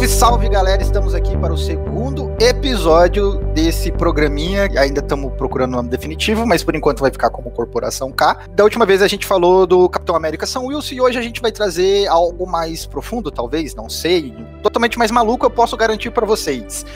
Salve, salve galera! Estamos aqui para o segundo episódio desse programinha. Ainda estamos procurando o nome definitivo, mas por enquanto vai ficar como Corporação K. Da última vez a gente falou do Capitão América São Wilson e hoje a gente vai trazer algo mais profundo, talvez, não sei. Totalmente mais maluco, eu posso garantir para vocês.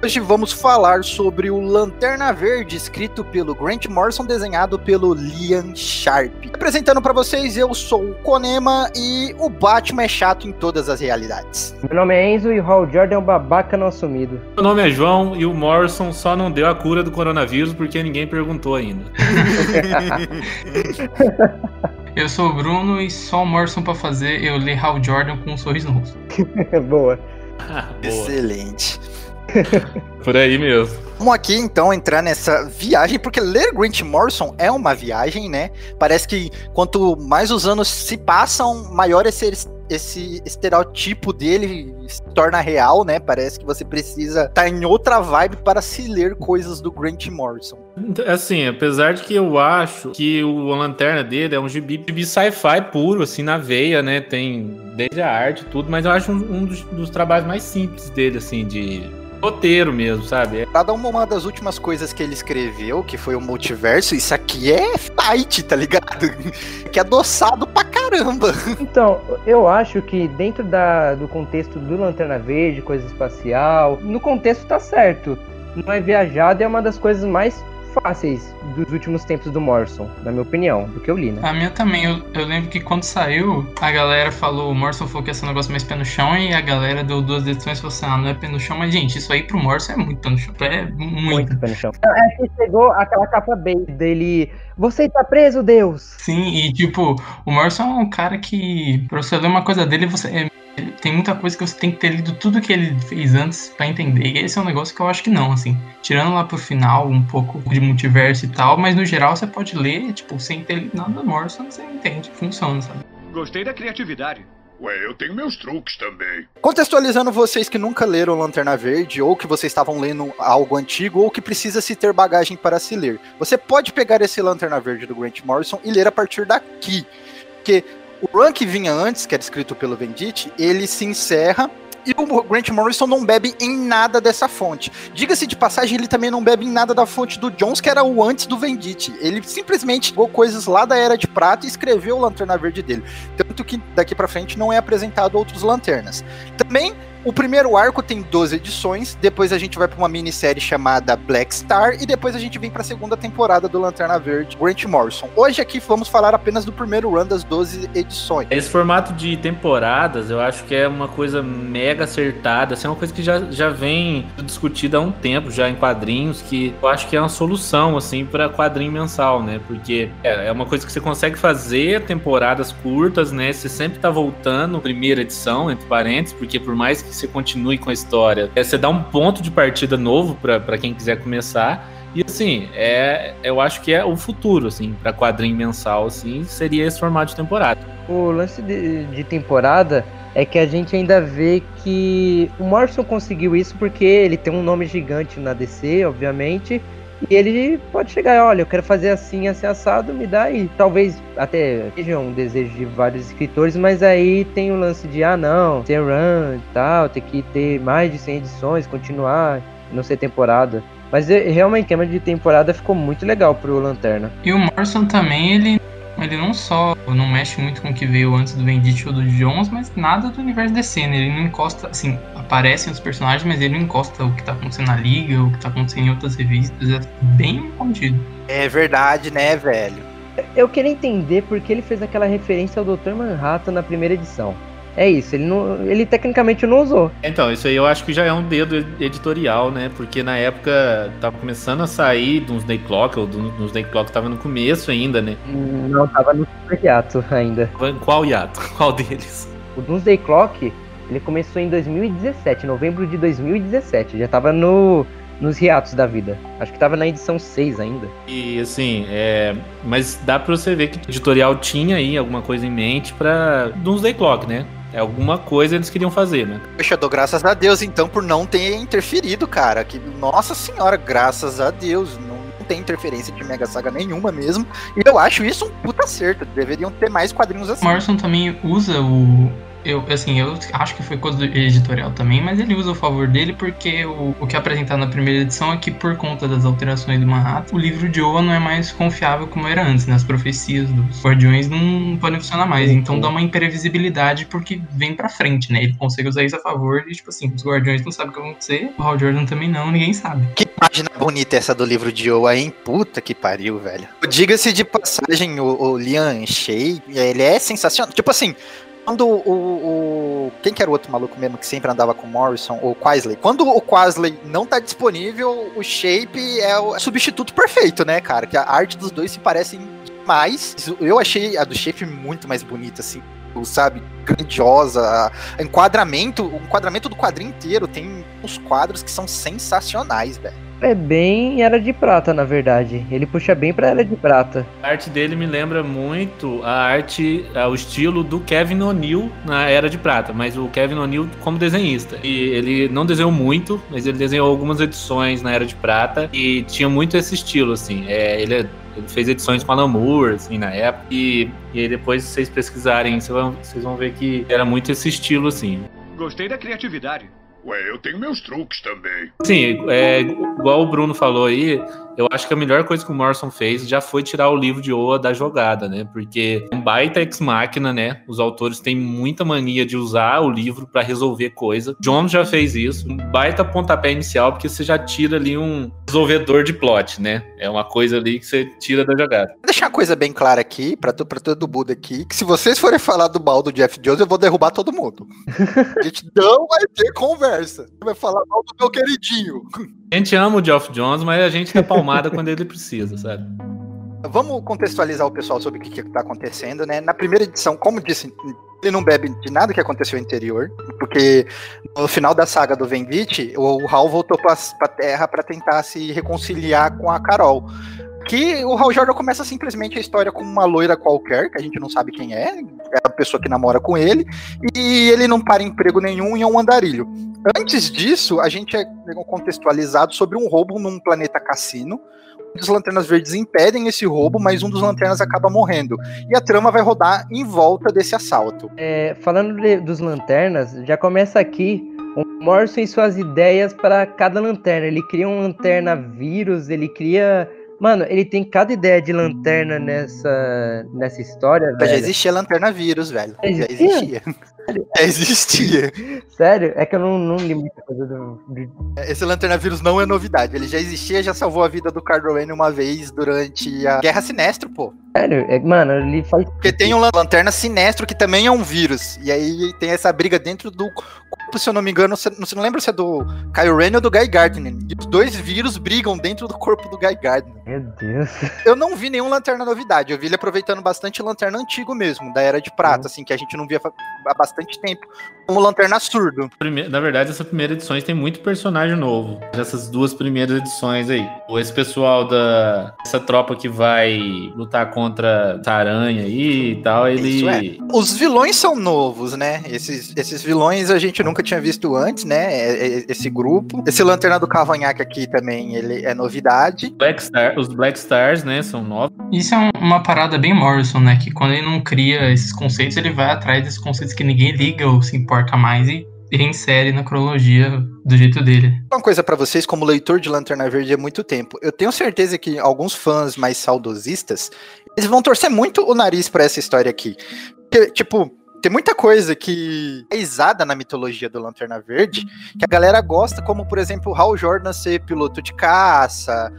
Hoje vamos falar sobre o Lanterna Verde, escrito pelo Grant Morrison, desenhado pelo Liam Sharp. Apresentando para vocês, eu sou o Konema e o Batman é chato em todas as realidades. Meu nome é Enzo e o Hal Jordan é um babaca não assumido. Meu nome é João e o Morrison só não deu a cura do coronavírus porque ninguém perguntou ainda. eu sou o Bruno e só o Morrison para fazer eu ler Hal Jordan com um sorriso no rosto. Boa. Boa. Excelente. Por aí mesmo. Vamos aqui então entrar nessa viagem, porque ler Grant Morrison é uma viagem, né? Parece que quanto mais os anos se passam, maior esse, esse estereotipo dele se torna real, né? Parece que você precisa estar tá em outra vibe para se ler coisas do Grant Morrison. Assim, apesar de que eu acho que o Lanterna dele é um gibi, gibi sci-fi puro, assim, na veia, né? Tem desde a arte e tudo, mas eu acho um, um dos, dos trabalhos mais simples dele, assim, de roteiro mesmo, sabe? Cada uma das últimas coisas que ele escreveu, que foi o multiverso, isso aqui é fight, tá ligado? que é adoçado pra caramba. Então, eu acho que dentro da, do contexto do Lanterna Verde, coisa espacial, no contexto tá certo. Não é viajado, é uma das coisas mais fáceis dos últimos tempos do Morrison, na minha opinião, do que eu li, né? A minha também. Eu, eu lembro que quando saiu, a galera falou, o Morrison falou que ia ser um negócio mais pé no chão, e a galera deu duas edições e falou assim: ah, não é pé no chão, mas gente, isso aí pro Morrison é muito pé no chão. É muito. Muito pé no chão. É que chegou aquela capa bem dele. Você tá preso, Deus! Sim, e tipo, o Morrison é um cara que, pra você ler uma coisa dele, você é tem muita coisa que você tem que ter lido tudo que ele fez antes para entender. E esse é um negócio que eu acho que não, assim. Tirando lá pro final um pouco de multiverso e tal, mas no geral você pode ler, tipo, sem ter lido nada do Morrison, você entende, funciona, sabe? Gostei da criatividade. Ué, eu tenho meus truques também. Contextualizando vocês que nunca leram Lanterna Verde, ou que vocês estavam lendo algo antigo, ou que precisa se ter bagagem para se ler. Você pode pegar esse Lanterna Verde do Grant Morrison e ler a partir daqui. Porque o run que vinha antes, que era escrito pelo Venditti, ele se encerra e o Grant Morrison não bebe em nada dessa fonte. Diga-se de passagem, ele também não bebe em nada da fonte do Jones, que era o antes do Venditti. Ele simplesmente pegou coisas lá da Era de Prata e escreveu o Lanterna Verde dele. Tanto que daqui para frente não é apresentado outros lanternas. Também o primeiro arco tem 12 edições, depois a gente vai para uma minissérie chamada Black Star e depois a gente vem para a segunda temporada do Lanterna Verde, Grant Morrison. Hoje aqui vamos falar apenas do primeiro run das 12 edições. Esse formato de temporadas, eu acho que é uma coisa mega acertada, assim, é uma coisa que já, já vem discutida há um tempo já em quadrinhos, que eu acho que é uma solução assim para quadrinho mensal, né? Porque é, é uma coisa que você consegue fazer temporadas curtas, né? Você sempre tá voltando primeira edição, entre parênteses, porque por mais que que você continue com a história. É, você dá um ponto de partida novo para quem quiser começar. E assim, é, eu acho que é o futuro, assim, para quadrinho mensal, assim, seria esse formato de temporada. O lance de, de temporada é que a gente ainda vê que o Morrison conseguiu isso porque ele tem um nome gigante na DC, obviamente, e ele pode chegar, olha, eu quero fazer assim, assim, assado, me dá aí. Talvez até seja um desejo de vários escritores, mas aí tem o lance de, ah, não, ter run e tal, ter que ter mais de 100 edições, continuar, não ser temporada. Mas é, realmente, o esquema de temporada ficou muito legal pro Lanterna. E o Morrison também, ele ele não só não mexe muito com o que veio antes do Venditti ou do Jones, mas nada do universo DC, né? Ele não encosta, assim, aparecem os personagens, mas ele não encosta o que tá acontecendo na Liga, o que tá acontecendo em outras revistas, é bem contido. É verdade, né, velho? Eu queria entender porque ele fez aquela referência ao Dr. Manhattan na primeira edição. É isso, ele, não, ele tecnicamente não usou. Então, isso aí eu acho que já é um dedo editorial, né? Porque na época tava começando a sair uns Day Clock, ou uns Day Clock tava no começo ainda, né? Não, tava no super hiato ainda. Qual hiato? Qual deles? O Doomsday Clock, ele começou em 2017, novembro de 2017. Já tava no, nos hiatos da vida. Acho que tava na edição 6 ainda. E assim, é... mas dá pra você ver que o editorial tinha aí alguma coisa em mente pra Doomsday Clock, né? É alguma coisa eles queriam fazer, né? Poxa, eu dou graças a Deus então por não ter interferido, cara. Que, nossa senhora, graças a Deus. Não tem interferência de Mega Saga nenhuma mesmo. E eu acho isso um puta acerto. Deveriam ter mais quadrinhos assim. Morrison também usa o, Eu, assim, eu acho que foi coisa editorial também, mas ele usa o favor dele porque o, o que é apresentado na primeira edição é que, por conta das alterações do Manhattan, o livro de Oa não é mais confiável como era antes, né? As profecias dos Guardiões não podem funcionar mais. Então dá uma imprevisibilidade porque vem pra frente, né? Ele consegue usar isso a favor e, tipo assim, os Guardiões não sabem o que vai acontecer, o Hal Jordan também não, ninguém sabe. Que página bonita essa do livro de Oa, hein? Puta que pariu, velho. Diga-se de passagem, o, o Liam Shea, ele é sensacional. Tipo assim, quando o, o, Quem que era o outro maluco mesmo que sempre andava com o Morrison? O Quasley. Quando o Quasley não tá disponível, o Shape é o substituto perfeito, né, cara? Que a arte dos dois se parecem demais. Eu achei a do Shape muito mais bonita, assim sabe, grandiosa. Enquadramento, o enquadramento do quadrinho inteiro tem uns quadros que são sensacionais, velho. É bem Era de Prata, na verdade. Ele puxa bem pra Era de Prata. A arte dele me lembra muito a arte, o estilo do Kevin O'Neill na Era de Prata, mas o Kevin O'Neill como desenhista. E ele não desenhou muito, mas ele desenhou algumas edições na Era de Prata e tinha muito esse estilo, assim. É, ele, ele fez edições com Alan Moore, assim, na época. E, e aí depois, se vocês pesquisarem, vocês vão, vocês vão ver que era muito esse estilo, assim. Gostei da criatividade. Ué, eu tenho meus truques também. Sim, é, igual o Bruno falou aí, eu acho que a melhor coisa que o Morrison fez já foi tirar o livro de Oa da jogada, né? Porque é um baita ex-máquina, né? Os autores têm muita mania de usar o livro para resolver coisa. John já fez isso. Um baita pontapé inicial, porque você já tira ali um resolvedor de plot, né? É uma coisa ali que você tira da jogada. Vou deixar uma coisa bem clara aqui, pra, pra todo mundo aqui, que se vocês forem falar do mal do Jeff Jones, eu vou derrubar todo mundo. a gente não vai ter conversa. Vai falar mal do meu queridinho. A gente ama o Geoff Jones, mas a gente é palmada quando ele precisa, sabe? Vamos contextualizar o pessoal sobre o que está acontecendo, né? Na primeira edição, como disse, ele não bebe de nada que aconteceu anterior, porque no final da saga do Vendit, o Hal voltou para a Terra para tentar se reconciliar com a Carol. Que o Hal Jordan começa simplesmente a história com uma loira qualquer, que a gente não sabe quem é, é a pessoa que namora com ele, e ele não para emprego nenhum e é um andarilho. Antes disso, a gente é contextualizado sobre um roubo num planeta cassino. Os lanternas verdes impedem esse roubo, mas um dos lanternas acaba morrendo. E a trama vai rodar em volta desse assalto. É, falando de, dos lanternas, já começa aqui o Morrison e suas ideias para cada lanterna. Ele cria um lanterna vírus, ele cria Mano, ele tem cada ideia de lanterna nessa, nessa história, velho. Já existia lanterna vírus, velho. Já existia. Já existia. Sério? É que eu não, não li muita coisa do, Esse lanterna vírus não é novidade. Ele já existia, já salvou a vida do Carl Wayne uma vez durante a Guerra Sinestro, pô. Sério? É, mano, ele faz. Porque tem um lanterna sinestro que também é um vírus. E aí tem essa briga dentro do corpo, se eu não me engano. Você não lembra se é do Kyle Rayne ou do Guy Gardner. E os dois vírus brigam dentro do corpo do Guy Gardner. Meu Deus. Eu não vi nenhum lanterna novidade. Eu vi ele aproveitando bastante lanterna antigo mesmo, da Era de Prata, uhum. assim, que a gente não via há bastante tempo. Como lanterna surdo. Na verdade, essa primeira edição tem muito personagem novo. Essas duas primeiras edições aí. Esse pessoal da. Essa tropa que vai lutar contra a aranha aí e tal, ele. É. Os vilões são novos, né? Esses, esses vilões a gente nunca tinha visto antes, né? É, é, esse grupo. Esse lanterna do Cavanhaque aqui também, ele é novidade. Black Star, os Black Stars, né? São novos. Isso é uma parada bem Morrison, né? Que quando ele não cria esses conceitos, ele vai atrás desses conceitos que ninguém liga ou se importa mais e reinsere na cronologia do jeito dele. Uma coisa para vocês, como leitor de Lanterna Verde há muito tempo, eu tenho certeza que alguns fãs mais saudosistas, eles vão torcer muito o nariz para essa história aqui. Porque, tipo, tem muita coisa que é isada na mitologia do Lanterna Verde, que a galera gosta, como, por exemplo, Hal Jordan ser piloto de caça,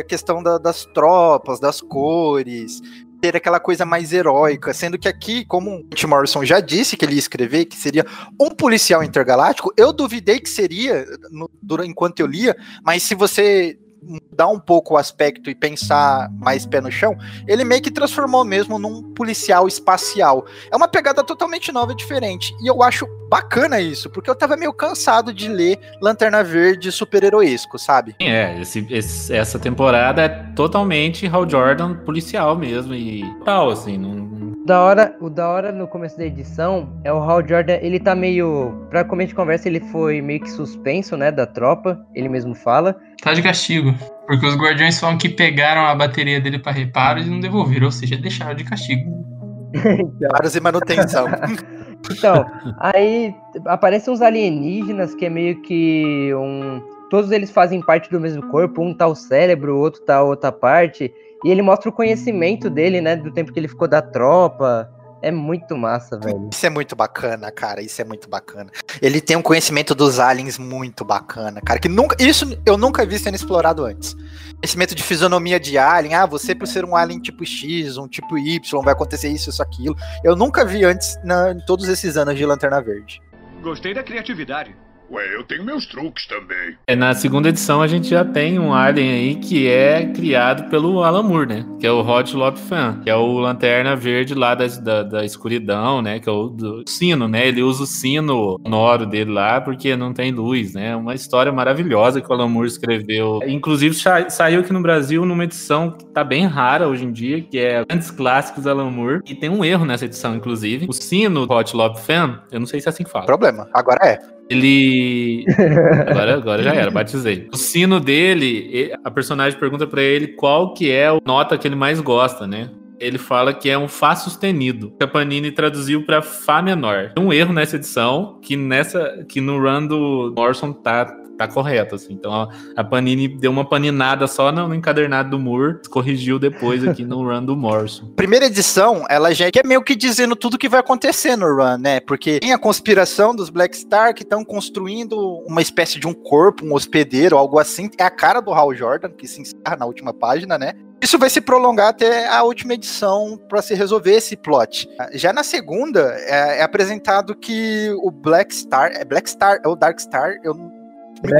a questão da, das tropas, das cores, ter aquela coisa mais heróica, sendo que aqui, como o Tim Morrison já disse que ele ia escrever, que seria um policial intergaláctico, eu duvidei que seria no, durante, enquanto eu lia, mas se você mudar um pouco o aspecto e pensar mais pé no chão, ele meio que transformou mesmo num policial espacial. É uma pegada totalmente nova e diferente. E eu acho bacana isso, porque eu tava meio cansado de ler Lanterna Verde super-heroísco, sabe? É, esse, esse, essa temporada é totalmente Hal Jordan policial mesmo e tal, assim, não, da hora, o da hora no começo da edição é o Hal Jordan, ele tá meio. Pra começo de conversa, ele foi meio que suspenso, né, da tropa, ele mesmo fala. Tá de castigo. Porque os guardiões falam que pegaram a bateria dele para reparo e não devolveram, ou seja, deixaram de castigo. Reparos e manutenção. Então, aí aparecem uns alienígenas que é meio que um. Todos eles fazem parte do mesmo corpo, um tá o cérebro, o outro tá a outra parte. E ele mostra o conhecimento dele, né? Do tempo que ele ficou da tropa. É muito massa, velho. Isso é muito bacana, cara. Isso é muito bacana. Ele tem um conhecimento dos aliens muito bacana, cara. Que nunca. Isso eu nunca vi sendo explorado antes. Conhecimento de fisionomia de alien. Ah, você por ser um alien tipo X, um tipo Y, vai acontecer isso, isso, aquilo. Eu nunca vi antes na, em todos esses anos de Lanterna Verde. Gostei da criatividade. Ué, eu tenho meus truques também. É, na segunda edição a gente já tem um alien aí que é criado pelo Alan Moore, né? Que é o Hot Lop Fan, que é o Lanterna Verde lá da, da, da escuridão, né? Que é o do sino, né? Ele usa o sino sonoro dele lá porque não tem luz, né? Uma história maravilhosa que o Alan Moore escreveu. Inclusive saiu aqui no Brasil numa edição que tá bem rara hoje em dia, que é Grandes Clássicos Alan Moore. E tem um erro nessa edição, inclusive. O sino do Hot Lop Fan, eu não sei se é assim que fala. Problema, agora é. Ele. Agora, agora já era, batizei. O sino dele, a personagem pergunta para ele qual que é a nota que ele mais gosta, né? Ele fala que é um Fá sustenido. A Panini traduziu para Fá menor. Tem um erro nessa edição que nessa que no run do Morrison tá tá correto, assim. Então a, a Panini deu uma paninada só no, no, encadernado do Moore, corrigiu depois aqui no run do Morrison. Primeira edição, ela já é meio que dizendo tudo que vai acontecer no run, né? Porque tem a conspiração dos Black Star que estão construindo uma espécie de um corpo, um hospedeiro, algo assim. É a cara do Hal Jordan, que se encerra na última página, né? Isso vai se prolongar até a última edição para se resolver esse plot. Já na segunda, é, é, apresentado que o Black Star, é Black Star, é o Dark Star, eu Black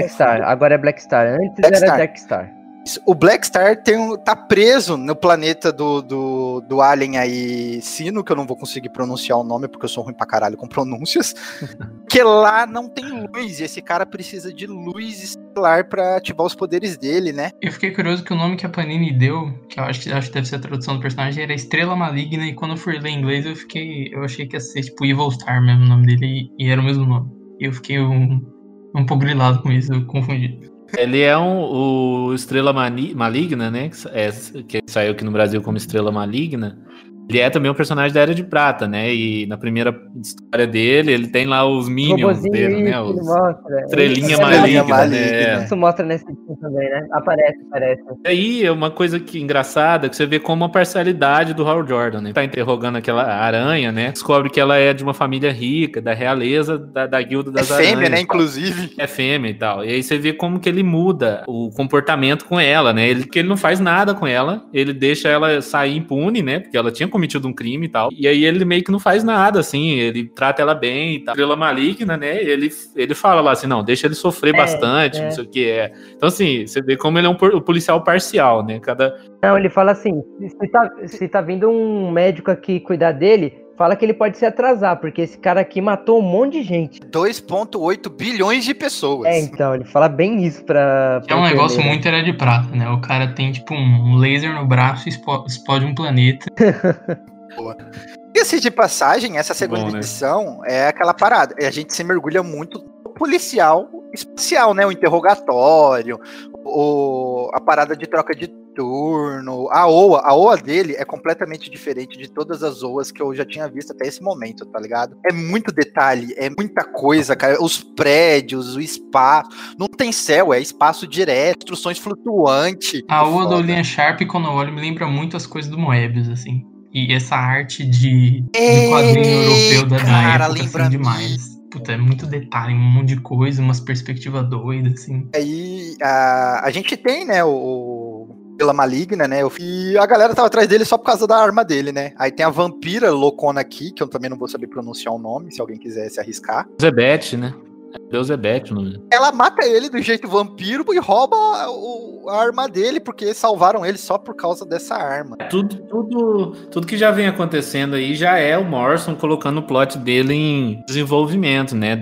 Star, agora é Black Star. Antes Black era Star. Jack Star. O Black Star tem um, tá preso no planeta do, do, do Alien aí, Sino, que eu não vou conseguir pronunciar o nome porque eu sou ruim pra caralho com pronúncias. que lá não tem luz e esse cara precisa de luz estelar pra ativar os poderes dele, né? Eu fiquei curioso que o nome que a Panini deu, que eu acho que, acho que deve ser a tradução do personagem, era Estrela Maligna. E quando eu fui ler em inglês, eu fiquei. Eu achei que ia ser tipo Evil Star mesmo o nome dele e, e era o mesmo nome. E eu fiquei um um pouco grilado com isso, eu confundi. Ele é um, o Estrela Maligna, né? Que, é, que saiu aqui no Brasil como Estrela Maligna. Ele é também um personagem da Era de Prata, né? E na primeira história dele, ele tem lá os minions dele, né? Os mostra. Estrelinha é maligna, maligna, né? Isso mostra nesse filme também, né? Aparece, aparece. E aí é uma coisa que engraçada que você vê como a parcialidade do Hal Jordan, né? Tá interrogando aquela aranha, né? Descobre que ela é de uma família rica, da realeza da, da guilda das é aranhas. É fêmea, né? Inclusive. É fêmea e tal. E aí você vê como que ele muda o comportamento com ela, né? Ele, que ele não faz nada com ela, ele deixa ela sair impune, né? Porque ela tinha cometido um crime e tal. E aí ele meio que não faz nada, assim, ele trata ela bem e tal. Estrela maligna, né? Ele, ele fala lá assim, não, deixa ele sofrer é, bastante, é. não sei o que é. Então, assim, você vê como ele é um policial parcial, né? Cada. Não, ele fala assim: se tá, se tá vindo um médico aqui cuidar dele, fala que ele pode se atrasar, porque esse cara aqui matou um monte de gente. 2,8 bilhões de pessoas. É, então, ele fala bem isso pra. pra é um negócio muito era de prata, né? O cara tem, tipo, um laser no braço e explode um planeta. boa. Diga-se de passagem, essa segunda Bom, né? edição é aquela parada. A gente se mergulha muito no policial espacial, né? O interrogatório, o, a parada de troca de turno. A OA, a OA dele é completamente diferente de todas as OAs que eu já tinha visto até esse momento, tá ligado? É muito detalhe, é muita coisa, cara. Os prédios, o espaço. Não tem céu, é espaço direto, instruções flutuantes. A OA do Linha Sharp, quando eu olho, me lembra muito as coisas do Moebius, assim. E essa arte de, de quadrinho europeu da, cara, da época, assim, demais. Puta, é muito detalhe, um monte de coisa, umas perspectivas doidas, assim. Aí a, a gente tem, né, o, pela maligna, né? E a galera tava atrás dele só por causa da arma dele, né? Aí tem a vampira loucona aqui, que eu também não vou saber pronunciar o nome, se alguém quiser se arriscar. Zebete, né? Beelzebeth, não Ela mata ele do jeito vampiro e rouba o, a arma dele, porque salvaram ele só por causa dessa arma. Tudo, tudo, tudo que já vem acontecendo aí já é o Morrison colocando o plot dele em desenvolvimento, né?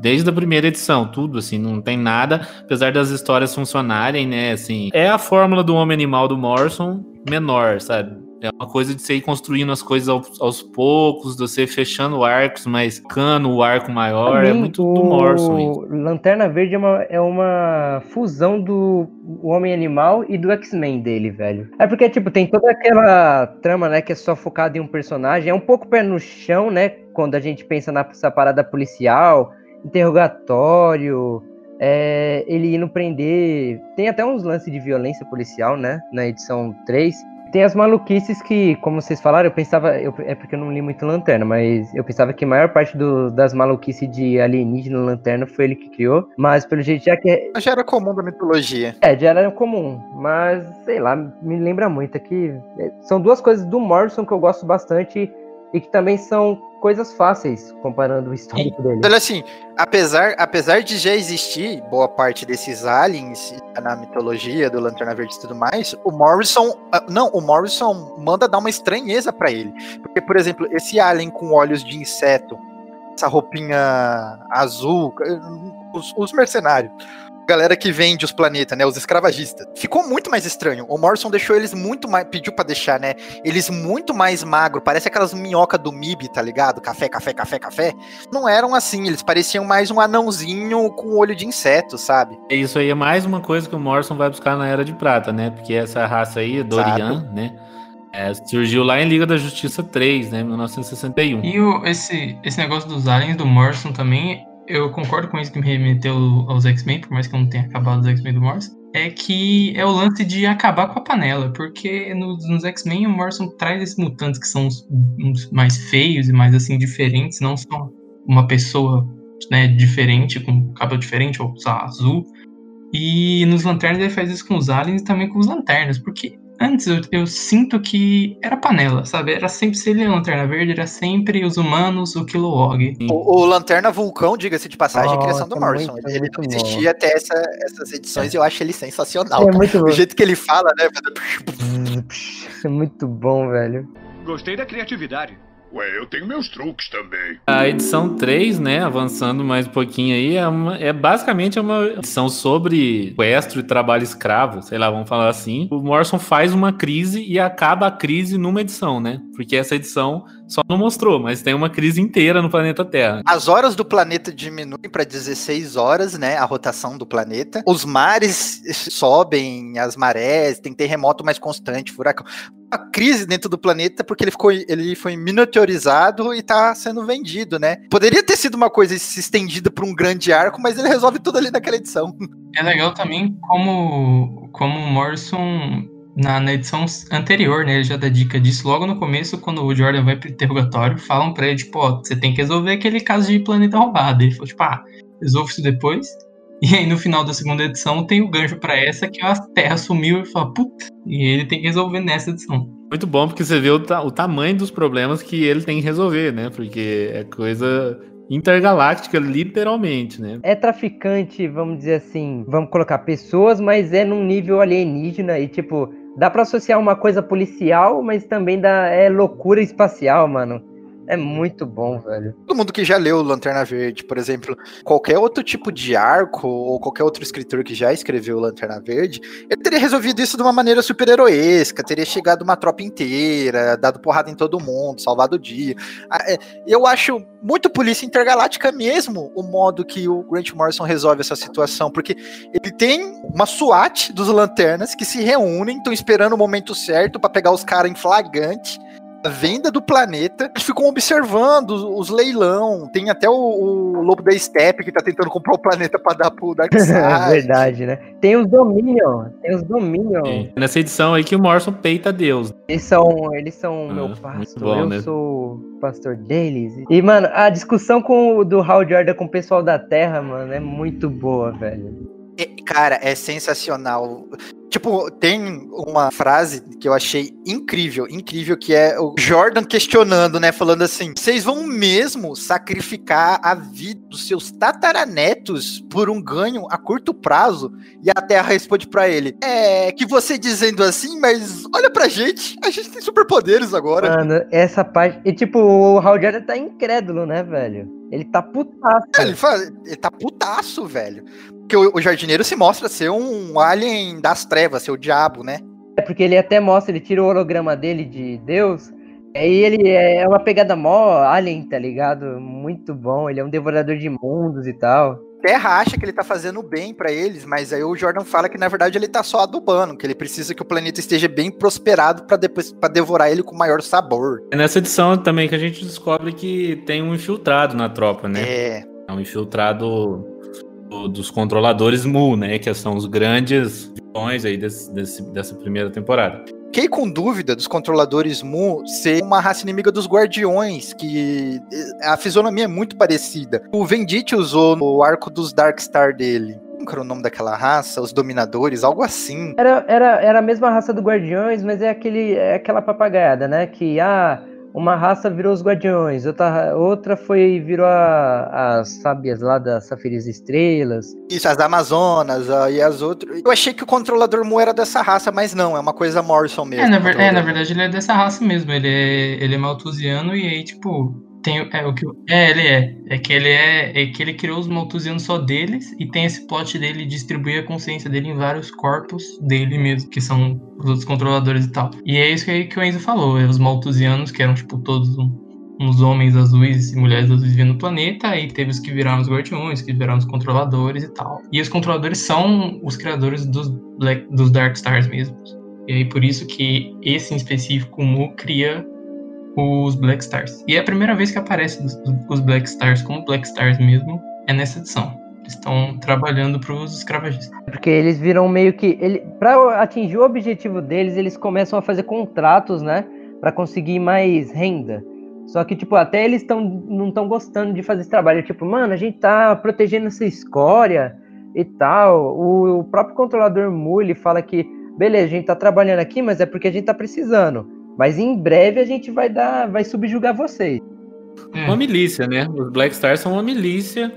Desde a primeira edição, tudo assim, não tem nada, apesar das histórias funcionarem, né? Assim, é a fórmula do homem animal do Morrison menor, sabe? É uma coisa de você ir construindo as coisas aos, aos poucos, de você fechando arcos, mas cano o arco maior. É mim, muito do Morrison isso. o Lanterna Verde é uma, é uma fusão do Homem-Animal e do X-Men dele, velho. É porque, tipo, tem toda aquela trama, né, que é só focada em um personagem. É um pouco pé no chão, né, quando a gente pensa nessa parada policial, interrogatório, é, ele indo prender. Tem até uns lances de violência policial, né, na edição 3. Tem as maluquices que, como vocês falaram, eu pensava. Eu, é porque eu não li muito Lanterna, mas eu pensava que a maior parte do- das maluquices de alienígena Lanterna foi ele que criou. Mas pelo jeito, já que é, já era comum da mitologia. é, já era comum, mas sei lá, me lembra muito aqui. São duas coisas do Morrison que eu gosto bastante e que também são coisas fáceis comparando o histórico dele. Olha assim, apesar, apesar de já existir boa parte desses aliens na mitologia do Lanterna Verde e tudo mais, o Morrison, ah, não, o Morrison manda dar uma estranheza pra ele. Porque, por exemplo, esse alien com olhos de inseto, essa roupinha azul, os, os mercenários, galera que vende os planetas, né, os escravagistas, ficou muito mais estranho. O Morrison deixou eles muito mais, pediu pra deixar, né, eles muito mais magro, parece aquelas minhoca do MIB, tá ligado? Café, café, café, café não eram assim, eles pareciam mais um anãozinho com olho de inseto, sabe? Isso aí é mais uma coisa que o Morrison vai buscar na Era de Prata, né? Porque essa raça aí, Dorian, né? é, surgiu lá em Liga da Justiça 3, né? 1961. E o, esse, esse negócio dos aliens do Morrison também, eu concordo com isso que me remeteu aos X-Men, por mais que eu não tenha acabado os X-Men do Morrison. É que é o lance de acabar com a panela, porque nos, nos X-Men o Morrison traz esses mutantes que são os, uns mais feios e mais assim diferentes, não são uma pessoa né, diferente, com cabelo diferente ou azul. E nos Lanternas ele faz isso com os aliens e também com os Lanternas, porque antes eu, eu sinto que era panela, sabe? Era sempre, se ele é Lanterna Verde, era sempre os humanos, o Kilowog. O, o Lanterna Vulcão, diga-se de passagem, é criação do Morrison. muito, ele muito não bom. existia até essa- essas edições e eu acho ele sensacional. É muito bom. O jeito que ele fala, né? É muito bom, velho. Gostei da criatividade. Ué, eu tenho meus truques também. A edição 3, né, avançando mais um pouquinho aí, é, uma- é basicamente uma edição sobre sequestro e trabalho escravo, sei lá, vamos falar assim. O Morrison faz uma crise e acaba a crise numa edição, né? Porque essa edição só não mostrou, mas tem uma crise inteira no planeta Terra. As horas do planeta diminuem para 16 horas, né? A rotação do planeta. Os mares sobem, as marés, tem terremoto mais constante, furacão. Uma crise dentro do planeta porque ele ficou, ele foi miniaturizado e tá sendo vendido, né? Poderia ter sido uma coisa se estendida para um grande arco, mas ele resolve tudo ali naquela edição. É legal também como, como o Morrison, na, na edição anterior, né, ele já dá dica disso. Logo no começo, quando o Jordan vai pro interrogatório, falam pra ele, tipo, ó, você tem que resolver aquele caso de planeta roubado. Ele falou, tipo, ah, resolve isso depois. E aí no final da segunda edição tem o gancho pra essa, que a Terra sumiu e fala, puta, e ele tem que resolver nessa edição. Muito bom, porque você vê o, ta- o tamanho dos problemas que ele tem que resolver, né? Porque é coisa intergaláctica, literalmente, né? É traficante, vamos dizer assim, vamos colocar pessoas, mas é num nível alienígena e tipo, dá pra associar uma coisa policial, mas também dá é loucura espacial, mano. É muito bom, velho. Todo mundo que já leu Lanterna Verde, por exemplo, qualquer outro tipo de arco, ou qualquer outro escritor que já escreveu Lanterna Verde, ele teria resolvido isso de uma maneira super-heroesca, teria chegado uma tropa inteira, dado porrada em todo mundo, salvado o dia. Ah, é, Eu acho muito polícia intergaláctica mesmo o modo que o Grant Morrison resolve essa situação, porque ele tem uma SWAT dos Lanternas que se reúnem, estão esperando o momento certo para pegar os caras em flagrante venda do planeta, eles ficam observando os, os leilão. Tem até o, o Lobo da Steppe que tá tentando comprar o planeta pra dar pro É Darkseid. verdade, né? Tem os Dominion, tem os Dominion. E nessa edição aí que o Morrison peita Deus. Eles são, eles são Ah, meu pastor, bom, eu né? sou o pastor deles. E, mano, a discussão com o do Hal Jordan com o pessoal da Terra, mano, é muito boa, velho. É, cara, é sensacional. Tipo, tem uma frase que eu achei incrível, incrível, que é o Jordan questionando, né? Falando assim: vocês vão mesmo sacrificar a vida dos seus tataranetos por um ganho a curto prazo? E a Terra responde pra ele: É que você dizendo assim, mas olha pra gente, a gente tem superpoderes agora. Mano, essa parte. E tipo, o Hal Jordan tá incrédulo, né, velho? Ele tá putaço. É, Ele, fala, ele tá putaço, velho. Porque o, o jardineiro se mostra ser um alien das trevas, ser o diabo, né? É porque ele até mostra, ele tira o holograma dele de Deus. Aí ele é uma pegada mó alien, tá ligado? Muito bom. Ele é um devorador de mundos e tal. Terra acha que ele tá fazendo bem pra eles, mas aí o Jordan fala que na verdade ele tá só adubando, que ele precisa que o planeta esteja bem prosperado pra depois para devorar ele com maior sabor. É nessa edição também que a gente descobre que tem um infiltrado na tropa, né? É. É um infiltrado do- dos controladores Mu, né? Que são os grandes vilões aí desse, desse- dessa primeira temporada. Fiquei com dúvida dos controladores Mu ser uma raça inimiga dos guardiões, que eh, a fisionomia é muito parecida. O Vendit usou no arco dos Darkstar dele. Como que era o nome daquela raça? Os Dominadores, algo assim. Era, era, era a mesma raça do Guardiões, mas é, aquele, é aquela papagaiada, né? Que, ah, uma raça virou os Guardiões, outra, ra- outra foi virou a- as sábias lá das Safiras Estrelas. Isso, as Amazonas ah, e as outras. Eu achei que o controlador Mu era dessa raça, mas não, é uma coisa Morrison mesmo. É na, ver- é, na verdade ele é dessa raça mesmo. Ele é, ele é maltusiano e aí, tipo, tem é o que. É, ele é. É que ele é. É que ele criou os maltusianos só deles e tem esse plot dele distribuir a consciência dele em vários corpos dele mesmo, que são os outros controladores e tal. E é isso que, que o Enzo falou. é Os maltusianos, que eram, tipo, todos um- uns homens azuis e mulheres azuis vivendo no planeta, aí teve os que viraram os guardiões, que viraram os controladores e tal. E os controladores são os criadores dos, Black, dos Dark Stars mesmos. E aí por isso que esse em específico, o Mu, cria os Black Stars. E é a primeira vez que aparece os, os Black Stars como Black Stars mesmo, é nessa edição. Eles estão trabalhando para os escravagistas. Porque eles viram meio que. Ele, pra atingir o objetivo deles, eles começam a fazer contratos, né? Pra conseguir mais renda. Só que, tipo, até eles tão, não estão gostando de fazer esse trabalho. Tipo, mano, a gente tá protegendo essa escória e tal. O, o próprio controlador Mu, ele fala que, beleza, a gente tá trabalhando aqui, mas é porque a gente tá precisando. Mas em breve a gente vai dar, vai subjugar vocês. É. Uma milícia, né? Os Black Stars são uma milícia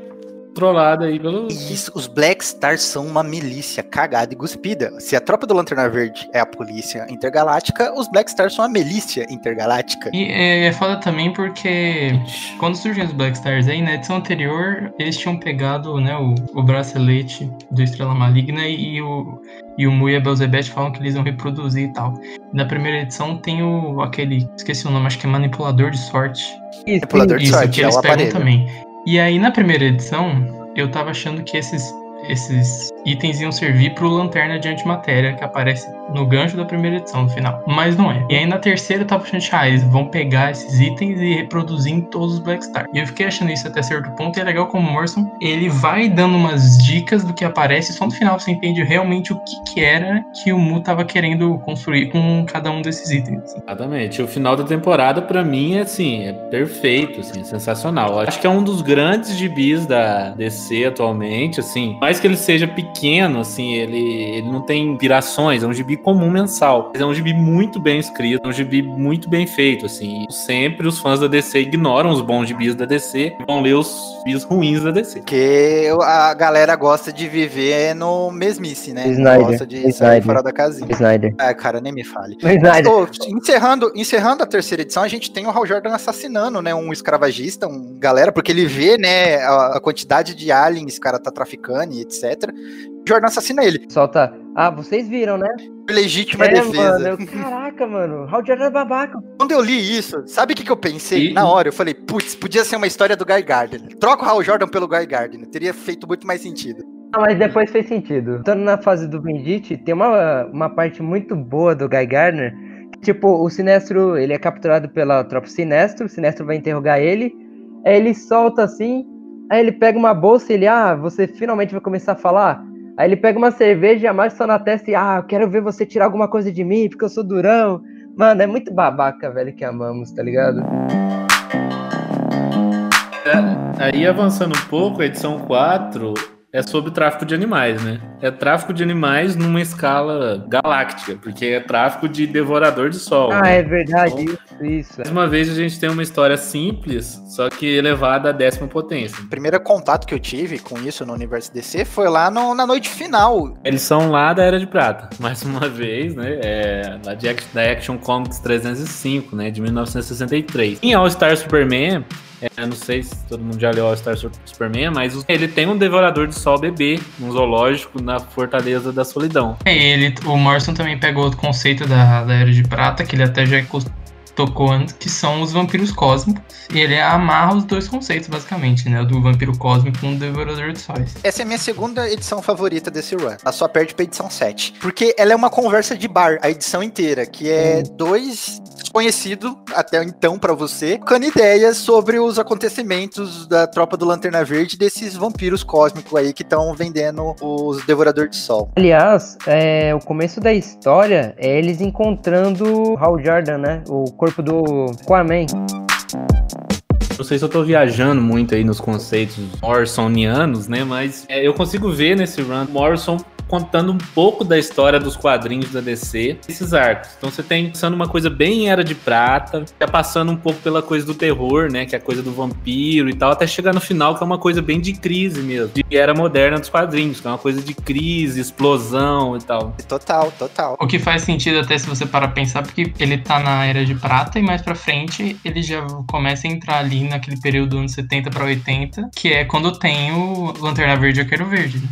controlada aí pelo. Isso, os Black Stars são uma milícia cagada e cuspida. Se a tropa do Lanterna Verde é a polícia intergaláctica, os Black Stars são a milícia intergaláctica. E é, é foda também porque quando surgem os Black Stars aí, na edição anterior, eles tinham pegado né, o, o bracelete do Estrela Maligna e o, e o Mu e a Belzebeth falam que eles iam reproduzir e tal. Na primeira edição tem o aquele, esqueci o nome, acho que é Manipulador de Sorte. Isso, Manipulador de Isso, sorte, que é eles o pegam aparelho. também. E aí, na primeira edição, eu tava achando que esses, esses itens iam servir pro Lanterna de Antimatéria, que aparece no gancho da primeira edição, no final. Mas não é. E aí, na terceira, eu tava achando ah, eles vão pegar esses itens e reproduzir em todos os Black Star. E eu fiquei achando isso até certo ponto, e é legal como o Morrison, ele vai dando umas dicas do que aparece, só no final você entende realmente o que que era que o Mu tava querendo construir com cada um desses itens. assim. Exatamente. O final da temporada, pra mim, é assim, é perfeito, assim, é sensacional. Acho que é um dos grandes gibis da DC atualmente, assim. Mais que ele seja pequeno, assim, ele, ele não tem virações, é um gibi comum mensal. Mas é um gibi muito bem escrito, é um gibi muito bem feito, assim. E sempre os fãs da DC ignoram os bons gibis da DC e vão ler os gibis ruins da DC. Porque a galera gosta de viver no mesmice, né? Não Snyder, gosta de sair Snyder. fora da casinha. Snyder. Ah, cara, nem me fale. Snyder. Encerrando, encerrando a terceira edição, a gente tem o Hal Jordan assassinando, né, um escravagista, um galera, porque ele vê, né, a, a quantidade de aliens que o cara tá traficando e etc. O Jordan assassina ele. Solta. Ah, vocês viram, né? Legítima é, defesa. mano. eu- Caraca, mano. Hal Jordan é babaca. Quando eu li isso, sabe o que, que eu pensei? E- Na hora, eu falei, putz, podia ser uma história do Guy Gardner. Troca o Hal Jordan pelo Guy Gardner. Teria feito muito mais sentido. Ah, mas depois fez sentido. Estando na fase do Vendit, tem uma, uma parte muito boa do Guy Gardner. Que, tipo, o Sinestro, ele é capturado pela tropa Sinestro, o Sinestro vai interrogar ele. Aí ele solta assim, aí ele pega uma bolsa e ele, ah, você finalmente vai começar a falar? Aí ele pega uma cerveja e amassa só na testa e, ah, eu quero ver você tirar alguma coisa de mim, porque eu sou durão. Mano, é muito babaca, velho, que amamos, tá ligado? Aí avançando um pouco, edição 4 é sobre tráfico de animais, né? É tráfico de animais numa escala galáctica, porque é tráfico de devorador de sol. Ah, né? é verdade, isso, isso. Mais uma vez a gente tem uma história simples, só que elevada à décima potência. O primeiro contato que eu tive com isso no universo DC foi lá no- na noite final. Eles são lá da Era de Prata, mais uma vez, né? É, Act- da Action Comics 305, né? De 1963. Em All Star Superman, É, não sei se todo mundo já leu a Star Superman, mas ele tem um devorador de sol bebê, um zoológico na Fortaleza da Solidão. É, ele, o Morrison também pegou o conceito da, da Era de Prata, que ele até já tocou antes, que são os vampiros cósmicos. E ele amarra os dois conceitos, basicamente, né? O do vampiro cósmico com o devorador de sóis. Essa é a minha segunda edição favorita desse run. Ela só perde pra edição 7. Porque ela é uma conversa de bar, a edição inteira, que é hum. dois desconhecido até então para você, tocando ideias sobre os acontecimentos da tropa do Lanterna Verde, desses vampiros cósmicos aí que estão vendendo os Devorador de Sol. Aliás, é, o começo da história é eles encontrando Hal Jordan, né? O corpo do Aquaman. Não sei se eu tô viajando muito aí nos conceitos Morrisonianos, né? Mas é, eu consigo ver nesse run Morrison contando um pouco da história dos quadrinhos da DC, esses arcos. Então você tem pensando uma coisa bem era de prata, tá passando um pouco pela coisa do terror, né, que é a coisa do vampiro e tal, até chegar no final que é uma coisa bem de crise mesmo, de era moderna dos quadrinhos, que é uma coisa de crise, explosão e tal. Total, total. O que faz sentido até se você para pensar, porque ele tá na era de prata e mais para frente ele já começa a entrar ali naquele período anos 70 para 80, que é quando tem o Lanterna Verde e o Arqueiro Verde. Né?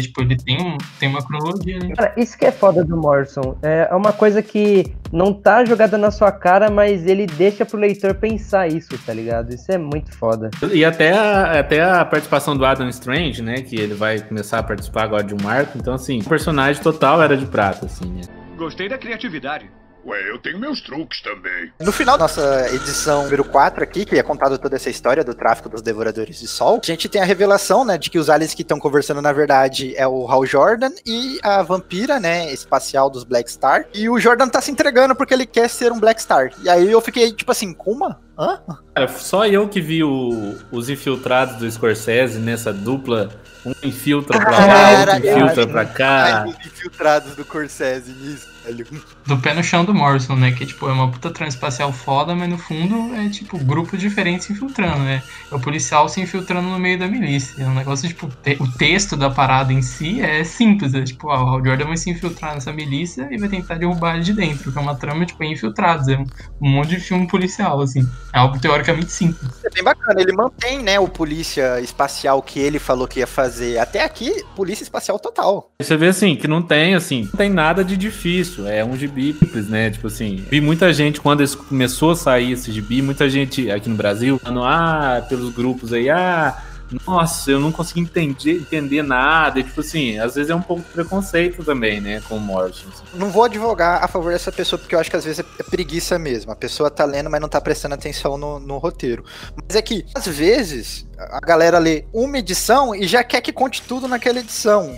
Tipo, ele tem, um, tem uma cronologia. Né? Cara, isso que é foda do Morrison. É uma coisa que não tá jogada na sua cara, mas ele deixa pro leitor pensar isso, tá ligado? Isso é muito foda. E até a, até a participação do Adam Strange, né? Que ele vai começar a participar agora de um arco. Então, assim, o personagem total era de prata, assim, né? Gostei da criatividade. Ué, eu tenho meus truques também. No final da nossa edição número 4 aqui, que é contado toda essa história do tráfico dos Devoradores de Sol, a gente tem a revelação, né, de que os aliens que estão conversando, na verdade, é o Hal Jordan e a vampira, né, espacial dos Black Star. E o Jordan tá se entregando porque ele quer ser um Black Star. E aí eu fiquei, tipo assim, como? Hã? Cara, só eu que vi o, os infiltrados do Scorsese nessa dupla um infiltra pra lá, outro infiltra pra cá. Ai, os infiltrados do Scorsese nisso velho. Do pé no chão do Morrison, né? Que tipo, é uma puta transpacial foda, mas no fundo é tipo grupos diferentes se infiltrando, né? É o policial se infiltrando no meio da milícia. É um negócio, tipo, te o texto da parada em si é simples. É tipo, ah, o Jordan vai se infiltrar nessa milícia e vai tentar derrubar ele de dentro. Que é uma trama, tipo, é infiltrados. É um, um monte de filme policial, assim. É algo teoricamente simples. É bem bacana. Ele mantém, né, o polícia espacial que ele falou que ia fazer. Até aqui, polícia espacial total. Você vê assim, que não tem, assim, não tem nada de difícil. É um gibi simples, né? Tipo assim, vi muita gente, quando começou a sair esse gibi, muita gente aqui no Brasil falando, ah, pelos grupos aí, ah, nossa, eu não consegui entender, entender nada. E, tipo assim, às vezes é um pouco de preconceito também, né, com o Morrison. Assim. Não vou advogar a favor dessa pessoa, porque eu acho que às vezes é preguiça mesmo. A pessoa tá lendo, mas não tá prestando atenção no, no roteiro. Mas é que, às vezes, a galera lê uma edição e já quer que conte tudo naquela edição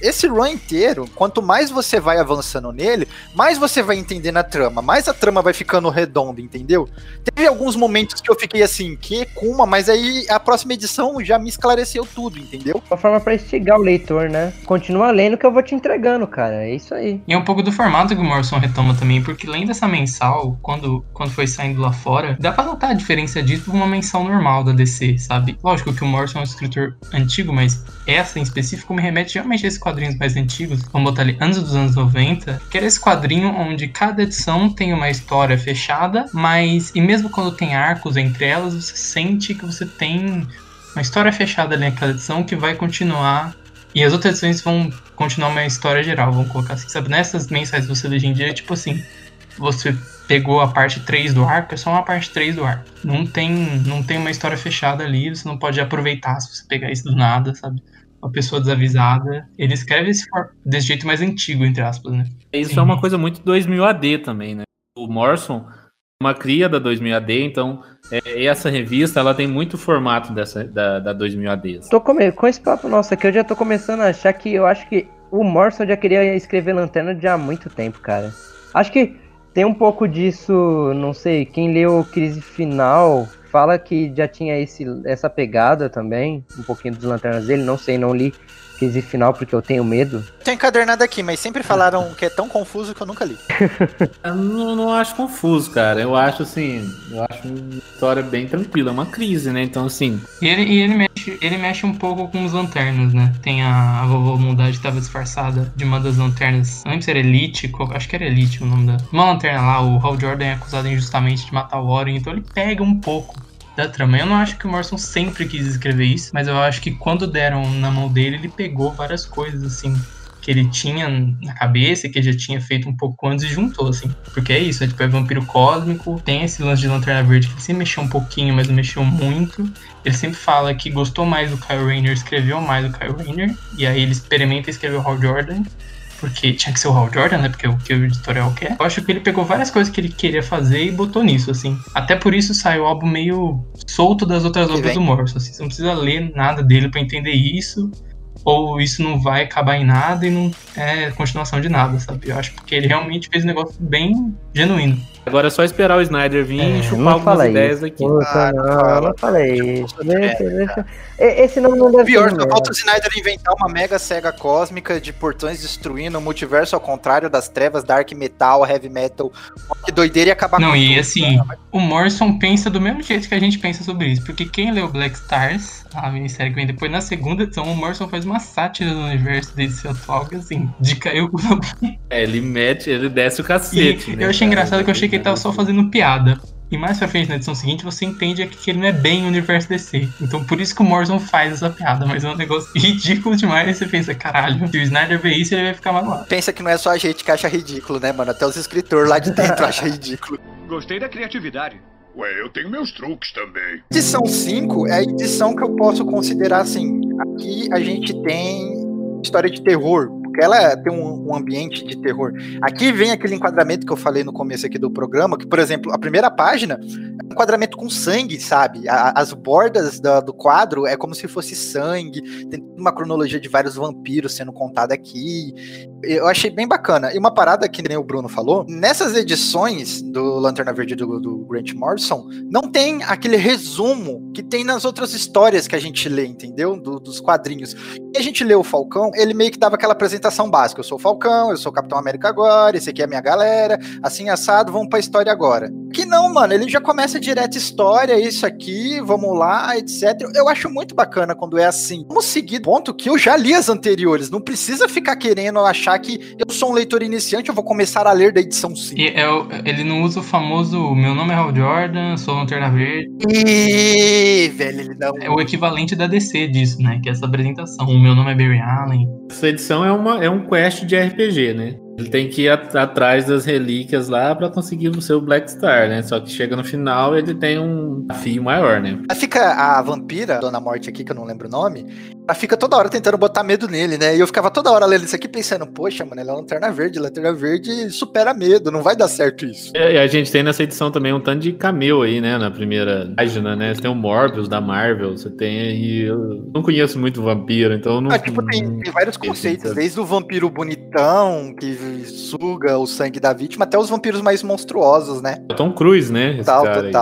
esse run inteiro, quanto mais você vai avançando nele, mais você vai entendendo a trama, mais a trama vai ficando redonda, entendeu? Teve alguns momentos que eu fiquei assim, que Kuma, mas aí a próxima edição já me esclareceu tudo, entendeu? Uma forma para instigar o leitor, né? Continua lendo que eu vou te entregando, cara. É isso aí. E é um pouco do formato que o Morrison retoma também, porque além dessa mensal, quando, quando foi saindo lá fora, dá pra notar a diferença disso pra uma mensal normal da DC, sabe? Lógico que o Morrison é um escritor antigo, mas essa em específico me remete realmente a esse quadrinhos mais antigos, vamos botar ali antes dos anos 90, que era esse quadrinho onde cada edição tem uma história fechada, mas e mesmo quando tem arcos entre elas, você sente que você tem uma história fechada ali naquela edição que vai continuar e as outras edições vão continuar uma história geral, vamos colocar assim, sabe? Nessas mensais que você lê em dia, tipo assim, você pegou a parte 3 do arco, é só uma parte 3 do arco. Não tem, não tem uma história fechada ali, você não pode aproveitar se você pegar isso do nada, sabe? Uma pessoa desavisada. Ele escreve desse, desse jeito mais antigo, entre aspas, né? Isso Sim. é uma coisa muito 2000 AD também, né? O Morrison uma cria da 2000 AD, então é, essa revista ela tem muito formato dessa da, da 2000 AD. Tô com, com esse papo nosso aqui, eu já tô começando a achar que eu acho que o Morrison já queria escrever Lanterna já há muito tempo, cara. Acho que tem um pouco disso, não sei, quem leu Crise Final fala que já tinha esse, essa pegada também, um pouquinho dos lanternas dele, não sei, não li crise final porque eu tenho medo. Tem encadernado aqui, mas sempre falaram que é tão confuso que eu nunca li. eu não, não, acho confuso, cara. Eu acho assim, eu acho uma história bem tranquila, é uma crise, né? Então, assim. E ele, e ele, mexe, ele mexe um pouco com os lanternas, né? Tem a, a vovó Mundade que estava disfarçada de uma das lanternas. Não lembro se era Elite, acho que era Elite o nome da. Uma lanterna lá, o Hal Jordan é acusado injustamente de matar o Warren, então ele pega um pouco da trama. Eu não acho que o Morrison sempre quis escrever isso, mas eu acho que quando deram na mão dele, ele pegou várias coisas, assim, que ele tinha na cabeça, que ele já tinha feito um pouco antes e juntou, assim. Porque é isso, é tipo, é vampiro cósmico, tem esse lance de Lanterna Verde que sempre mexeu um pouquinho, mas não mexeu muito. Ele sempre fala que gostou mais do Kyle Rayner, escreveu mais do Kyle Rayner, e aí ele experimenta escrever o Hal Jordan, porque tinha que ser o Hal Jordan, né? Porque é o que o editorial quer. Eu acho que ele pegou várias coisas que ele queria fazer e botou nisso, assim. Até por isso sai o álbum meio solto das outras Que obras vem. do Morrison. Assim. Você não precisa ler nada dele pra entender isso. Ou isso não vai acabar em nada e não é continuação de nada, sabe? Eu acho que ele realmente fez um negócio bem genuíno. Agora é só esperar o Snyder vir É, e chupar algumas fala ideias isso. aqui. Puta, Ah, não não, falei isso. É, Deixa, deixa. Esse não, não deve Pior, ser só falta o Snyder inventar uma mega cega cósmica de portões destruindo o multiverso ao contrário das trevas, dark metal, heavy metal. Que doideira e acabar Não, com e tudo. assim, o Morrison pensa do mesmo jeito que a gente pensa sobre isso. Porque quem leu Black Stars, a minissérie que vem depois, na segunda edição, o Morrison faz uma sátira do universo desse atual, que assim, de cair o É, ele mete, ele desce o E cacete. né, eu achei cara? engraçado que eu achei que ele tava só fazendo piada. E mais pra frente, na edição seguinte, você entende que ele não é bem o universo DC. Então por isso que o Morrison faz essa piada, mas é um negócio ridículo demais. Você pensa, caralho, se o Snyder ver isso, ele vai ficar magoado. Pensa que não é só a gente que acha ridículo, né, mano? Até os escritores lá de dentro acham ridículo. Gostei da criatividade. Ué, eu tenho meus truques também. Edição 5 é a edição que eu posso considerar assim. Aqui a gente tem história de terror, ela tem um, um ambiente de terror. Aqui vem aquele enquadramento que eu falei no começo aqui do programa, que, por exemplo, a primeira página é um enquadramento com sangue, sabe? A- as bordas da- do quadro é como se fosse sangue, tem uma cronologia de vários vampiros sendo contada aqui. Eu achei bem bacana. E uma parada que nem o Bruno falou, nessas edições do Lanterna Verde do, do Grant Morrison, não tem aquele resumo que tem nas outras histórias que a gente lê, entendeu? Do- dos quadrinhos. E a gente lê o Falcão, ele meio que dava aquela apresentação básica. Eu sou o Falcão, eu sou o Capitão América agora, esse aqui é a minha galera, assim assado, vamos pra história agora. Que não, mano, ele já começa direto história, isso aqui, vamos lá, etc. Eu acho muito bacana quando é assim. Vamos seguir ponto que eu já li as anteriores, não precisa ficar querendo achar que eu sou um leitor iniciante, eu vou começar a ler da edição 5. E é ele não usa o famoso Meu nome é Hal Jordan, sou Lanterna Verde. Ih, velho, ele não. É o equivalente da DC disso, né? Que é essa apresentação. O meu nome é Barry Allen. Essa edição é, uma, é um quest de RPG, né? Ele tem que ir at- atrás das relíquias lá pra conseguir o seu Black Star, né? Só que chega no final ele tem um desafio maior, né? Fica a vampira, Dona Morte aqui, que eu não lembro o nome, ela fica toda hora tentando botar medo nele, né? E eu ficava toda hora lendo isso aqui pensando, poxa, mano, ele é lanterna verde, lanterna verde supera medo, não vai dar certo isso. E a gente tem nessa edição também um tanto de cameo aí, né? Na primeira página, né? Você tem o Morbius da Marvel, você tem aí. Eu não conheço muito vampiro, então eu não. Ah, tipo, tem, tem vários conceitos, desde o vampiro bonitão, que suga o sangue da vítima, até os vampiros mais monstruosos, né? É Tom Cruise, né? Total, cara aí.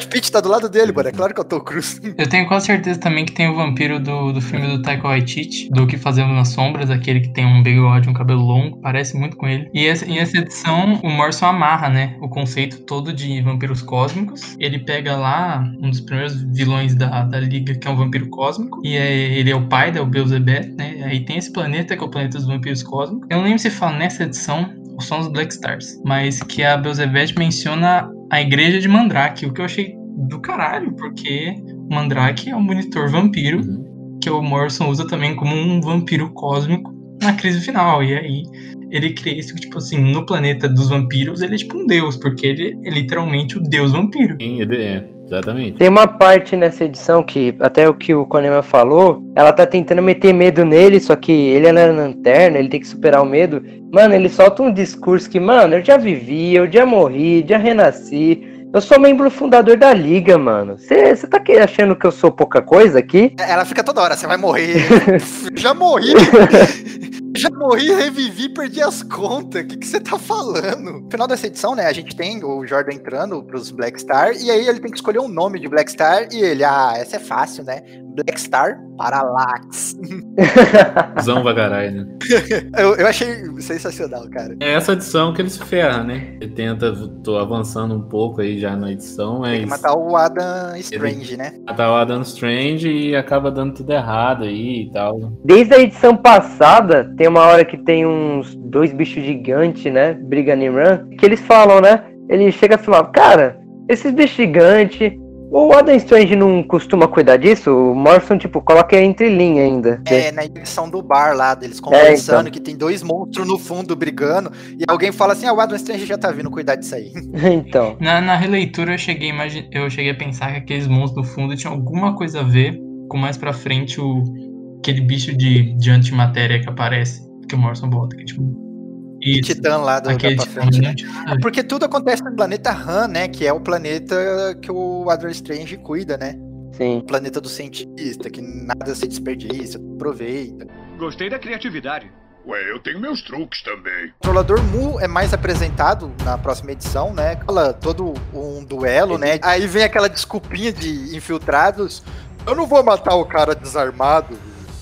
O Brad Pitt tá do lado dele, mano, é claro que eu tô cruz. Eu tenho quase certeza também que tem o vampiro do, do filme do Taika Waititi, do Que Fazemos nas Sombras, aquele que tem um bigode, um cabelo longo, parece muito com ele. E essa, em essa edição, o Morrison amarra, né, o conceito todo de vampiros cósmicos. Ele pega lá um dos primeiros vilões da, da Liga, que é um vampiro cósmico, e é, ele é o pai, né, o Beelzebub, né, aí tem esse planeta, que é o planeta dos vampiros cósmicos. Eu não lembro se fala nessa edição, são os Black Stars, mas que a Beelzebub menciona a igreja de Mandrake, o que eu achei do caralho, porque Mandrake é um monitor vampiro Uhum. que o Morrison usa também como um vampiro cósmico na crise final. E aí ele cria isso, tipo assim, no planeta dos vampiros, ele é tipo um deus, porque ele é literalmente o deus vampiro. Sim, ele é, exatamente. Tem uma parte nessa edição que, até o que o Konema falou, ela tá tentando meter medo nele, só que ele é na lanterna, ele tem que superar o medo. Mano, ele solta um discurso que, mano, eu já vivi, eu já morri, já renasci. Eu sou membro fundador da liga, mano. Você tá achando que eu sou pouca coisa aqui? Ela fica toda hora, você vai morrer. Já morri. Já morri, revivi, perdi as contas. O que você tá falando? No final dessa edição, né, a gente tem o Jordan entrando pros Black Star, e aí ele tem que escolher um nome de Black Star, e ele, ah, essa é fácil, né? Black Star Parallax. Zão caralho, né? Eu, eu achei sensacional, cara. É essa edição que ele se ferra, né? Ele tenta, tô avançando um pouco aí já na edição, Tem que mas matar o Adam Strange, né? matar o Adam Strange e acaba dando tudo errado aí e tal. Desde a edição passada, tem uma hora que tem uns dois bichos gigantes, né? Brigando em run, que eles falam, né? Ele chega a falar, cara, esses bichos gigantes O Adam Strange não costuma cuidar disso? O Morrison, tipo, coloca entre linha ainda. É, na edição do bar lá, deles conversando, então. que tem dois monstros no fundo brigando, e alguém fala assim, ah, o Adam Strange já tá vindo cuidar disso aí. então. Na, na releitura eu cheguei, a imagi- eu cheguei a pensar que aqueles monstros no fundo tinham alguma coisa a ver com mais pra frente o aquele bicho de, de antimatéria que aparece, que o Morrison bota. Que, é tipo, O isso, Titã lá do, da aquele pra tipo, frente, né? ver. Porque tudo acontece no planeta Han, né? Que é o planeta que o Adam Strange cuida, né? Sim. O planeta do cientista, que nada se desperdiça, aproveita. Gostei da criatividade. Ué, eu tenho meus truques também. O Controlador Mu é mais apresentado na próxima edição, né? Fala todo um duelo, né? Aí vem aquela desculpinha de infiltrados. Eu não vou matar o cara desarmado.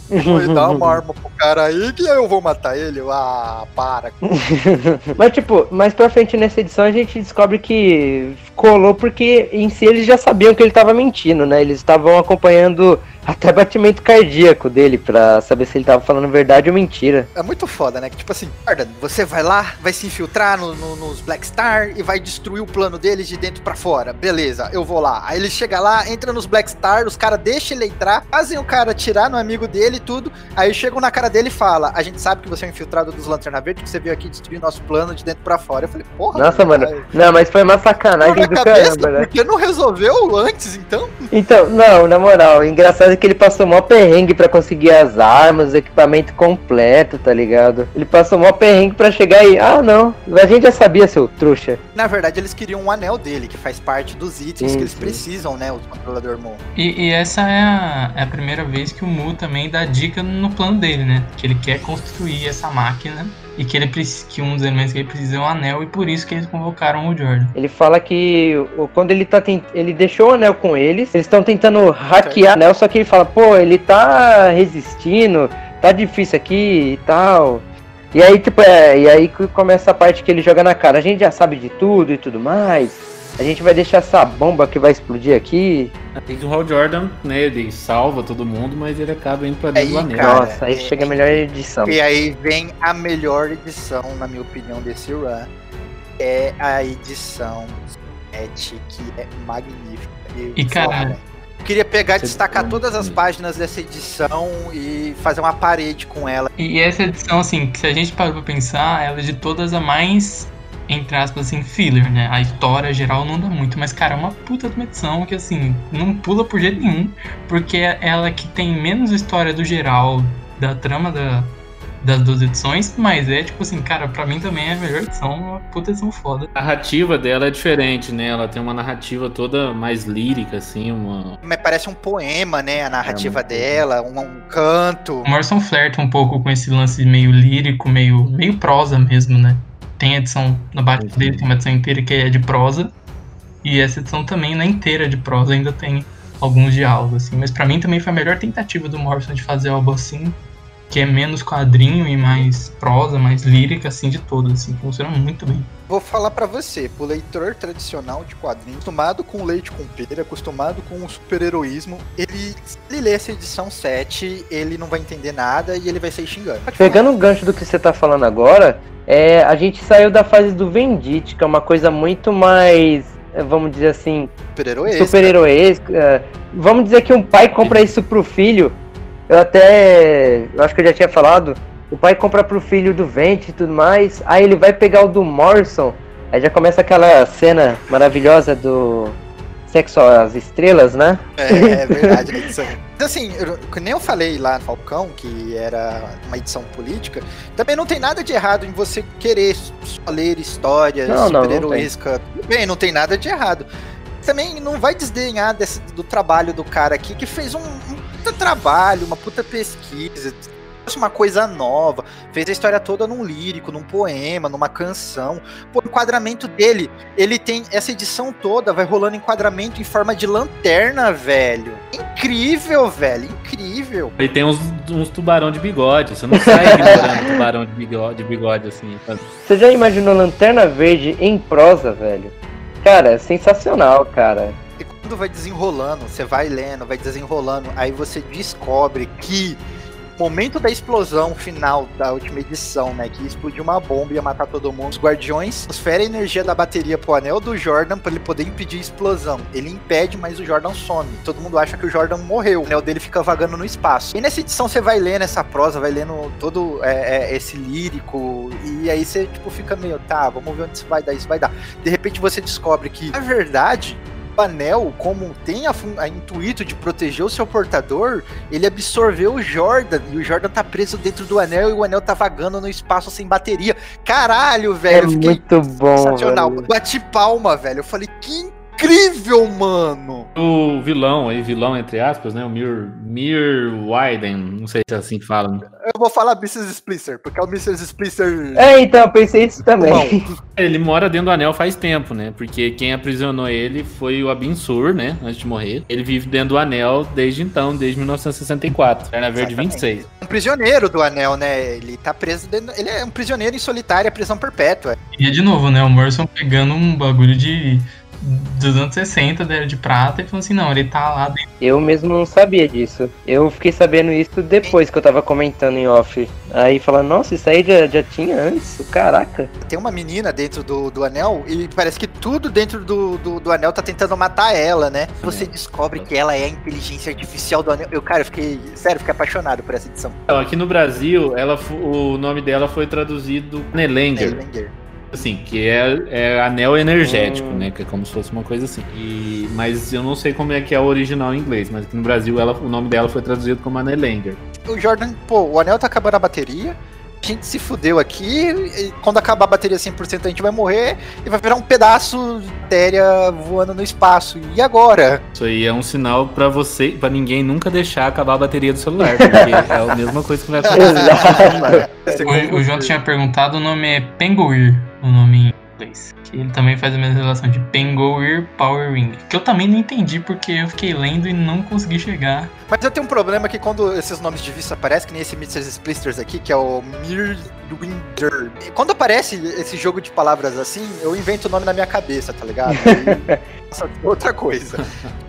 Vou dar uma arma pro cara aí que eu vou matar ele. Ah, para. Mas, tipo, mais pra frente nessa edição a gente descobre que colou porque em si eles já sabiam que ele tava mentindo, né? Eles estavam acompanhando até batimento cardíaco dele pra saber se ele tava falando verdade ou mentira. É muito foda, né? Que tipo assim, guarda, você vai lá, vai se infiltrar no- no- nos Black Star e vai destruir o plano deles de dentro pra fora. Beleza, eu vou lá. Aí ele chega lá, entra nos Black Star, os caras deixam ele entrar, fazem o cara atirar no amigo dele e tudo. Aí chegam na cara dele e fala: A gente sabe que você é um infiltrado dos Lanterna Verde, que você veio aqui destruir nosso plano de dentro pra fora. Eu falei, porra. Nossa, mano. cara, Não, mas foi uma sacanagem na do cabeça, caramba, né? por que não resolveu antes, então? Então, não, na moral, o engraçado é que ele passou mó perrengue pra conseguir as armas, o equipamento completo, tá ligado? Ele passou mó perrengue pra chegar aí. Ah, não, a gente já sabia, seu trouxa. Na verdade, eles queriam um anel dele, que faz parte dos itens Sim, que eles sim. precisam, né? O controlador Moon. E, e essa é a, é a primeira vez que o Mu também dá dica no plano dele, né? Que ele quer construir essa máquina e que, ele, que um dos elementos que ele precisa é um anel e por isso que eles convocaram o Jordan. Ele fala que quando ele tá tent... ele deixou o anel com eles, eles estão tentando hackear o anel, só que ele fala, pô, ele tá resistindo, tá difícil aqui e tal. E aí, tipo, é, e aí começa a parte que ele joga na cara. A gente já sabe de tudo e tudo mais. A gente vai deixar essa bomba que vai explodir aqui. Tem que o Hal Jordan, né? Ele salva todo mundo, mas ele acaba indo pra dentro Aí, do. Cara, Nossa, aí é- chega a melhor edição. E aí vem a melhor edição, na minha opinião, desse run. É a edição 7, que é magnífica. Eu, E, cara, sei lá, velho. Eu queria pegar e Você- destacar todas as páginas dessa edição e fazer uma parede com ela. E essa edição, assim, que se a gente parar pra pensar, ela é de todas a mais, entre aspas, assim, filler, né? A história geral não dá muito, mas, cara, é uma puta de uma edição que, assim, não pula por jeito nenhum, porque é ela que tem menos história do geral da trama da, das duas edições, mas é, tipo assim, cara, pra mim também é a melhor edição, uma puta edição foda. A narrativa dela é diferente, né? Ela tem uma narrativa toda mais lírica, assim, uma. Mas parece um poema, né? A narrativa É, muito dela, um, um canto. O Morrison flerta um pouco com esse lance meio lírico, meio, meio prosa mesmo, né? Tem a edição na parte Sim. dele, tem uma edição inteira que é de prosa. E essa edição também, na inteira de prosa, ainda tem alguns diálogos, assim. Mas pra mim também foi a melhor tentativa do Morrison de fazer algo assim, que é menos quadrinho e mais prosa, mais lírica, assim, de todos, assim. Funciona muito bem. Vou falar pra você, pro leitor tradicional de quadrinhos, acostumado com leite com pera, acostumado com o super-heroísmo, ele, se ele ler essa edição 7, ele não vai entender nada e ele vai sair xingando. Pegando o gancho do que você tá falando agora, é, a gente saiu da fase do Vendit, que é uma coisa muito mais, é, vamos dizer assim, super-heroísmo. super-heroesca. Vamos dizer que um pai compra isso pro filho. Eu até. Eu acho que eu já tinha falado. O pai compra pro filho do Vente e tudo mais. Aí ele vai pegar o do Morrison. Aí já começa aquela cena maravilhosa do Sexo às Estrelas, né? É, é verdade, né. Mas assim, eu, nem eu falei lá no Falcão, que era uma edição política, também não tem nada de errado em você querer só ler histórias super-heroísca. Bem, não tem nada de errado. Também não vai desdenhar desse, do trabalho do cara aqui, que fez um, um puta trabalho, uma puta pesquisa, uma coisa nova, fez a história toda num lírico, num poema, numa canção. Pô, o enquadramento dele, ele tem essa edição toda, vai rolando enquadramento em forma de lanterna, velho. Incrível, velho, incrível. E tem uns, uns tubarão de bigode. Você não sai ignorando tubarão de bigode, de bigode assim. Você já imaginou Lanterna Verde em prosa, velho? Cara, é sensacional, cara. E quando vai desenrolando, você vai lendo, vai desenrolando, aí você descobre que momento da explosão final da última edição, né? Que explodiu uma bomba e ia matar todo mundo. Os guardiões transferem a energia da bateria pro anel do Jordan para ele poder impedir a explosão. Ele impede, mas o Jordan some. Todo mundo acha que o Jordan morreu. O anel dele fica vagando no espaço. E nessa edição você vai lendo essa prosa, vai lendo todo é, é, esse lírico. E aí você, tipo, fica meio, tá, vamos ver onde isso vai dar, isso vai dar. De repente você descobre que, na verdade, o anel, como tem a, a intuito de proteger o seu portador, ele absorveu o Jordan e o Jordan tá preso dentro do anel e o anel tá vagando no espaço sem bateria. Caralho, velho, É muito bom, sensacional. velho. Bati palma, velho. Eu falei, que incrível, mano. O vilão aí, vilão entre aspas, né? O Mir, Mir Wyden, não sei se é assim que fala. né? Eu vou falar Mrs. Splinter, porque é o Mrs. Splinter. É, então, eu pensei isso também. Ele mora dentro do anel faz tempo, né? Porque quem aprisionou ele foi o Abin Sur, né? Antes de morrer. Ele vive dentro do anel desde então, desde 1964. Perna Verde Exatamente. 26. Um prisioneiro do anel, né? Ele tá preso dentro. Ele é um prisioneiro em solitária, prisão perpétua. E de novo, né? O Morrison pegando um bagulho de dos anos 60, da era de prata, e falando assim, não, ele tá lá dentro. Eu mesmo não sabia disso. Eu fiquei sabendo isso depois que eu tava comentando em off. Aí falando, nossa, isso aí já, já tinha antes? Caraca. Tem uma menina dentro do, do anel e parece que tudo dentro do, do, do anel tá tentando matar ela, né? Você descobre que ela é a inteligência artificial do anel. Eu, cara, eu fiquei. Sério, fiquei apaixonado por essa edição. Então, aqui no Brasil, ela, o nome dela foi traduzido Nelenger. Erlanger. Assim, que é, é anel energético, Hum. né? Que é como se fosse uma coisa assim. E, mas eu não sei como é que é o original em inglês, mas aqui no Brasil ela, o nome dela foi traduzido como Anelenger. O Jordan, pô, o anel tá acabando a bateria. A gente se fudeu aqui. E quando acabar a bateria 100%, a gente vai morrer e vai virar um pedaço de matéria voando no espaço. E agora? Isso aí é um sinal pra você, pra ninguém nunca deixar acabar a bateria do celular, porque é a mesma coisa que vai acontecer. Exato. O, o Jota tinha perguntado, o nome é Penguir, o nome em inglês. Que ele também faz a mesma relação de Penguir Power Ring. Que eu também não entendi porque eu fiquei lendo e não consegui chegar. Mas eu tenho um problema que quando esses nomes de vista aparecem, que nem esse Mr. Splisters aqui, que é o Mirwinder. Quando aparece esse jogo de palavras assim, eu invento o nome na minha cabeça, tá ligado? Passa outra coisa.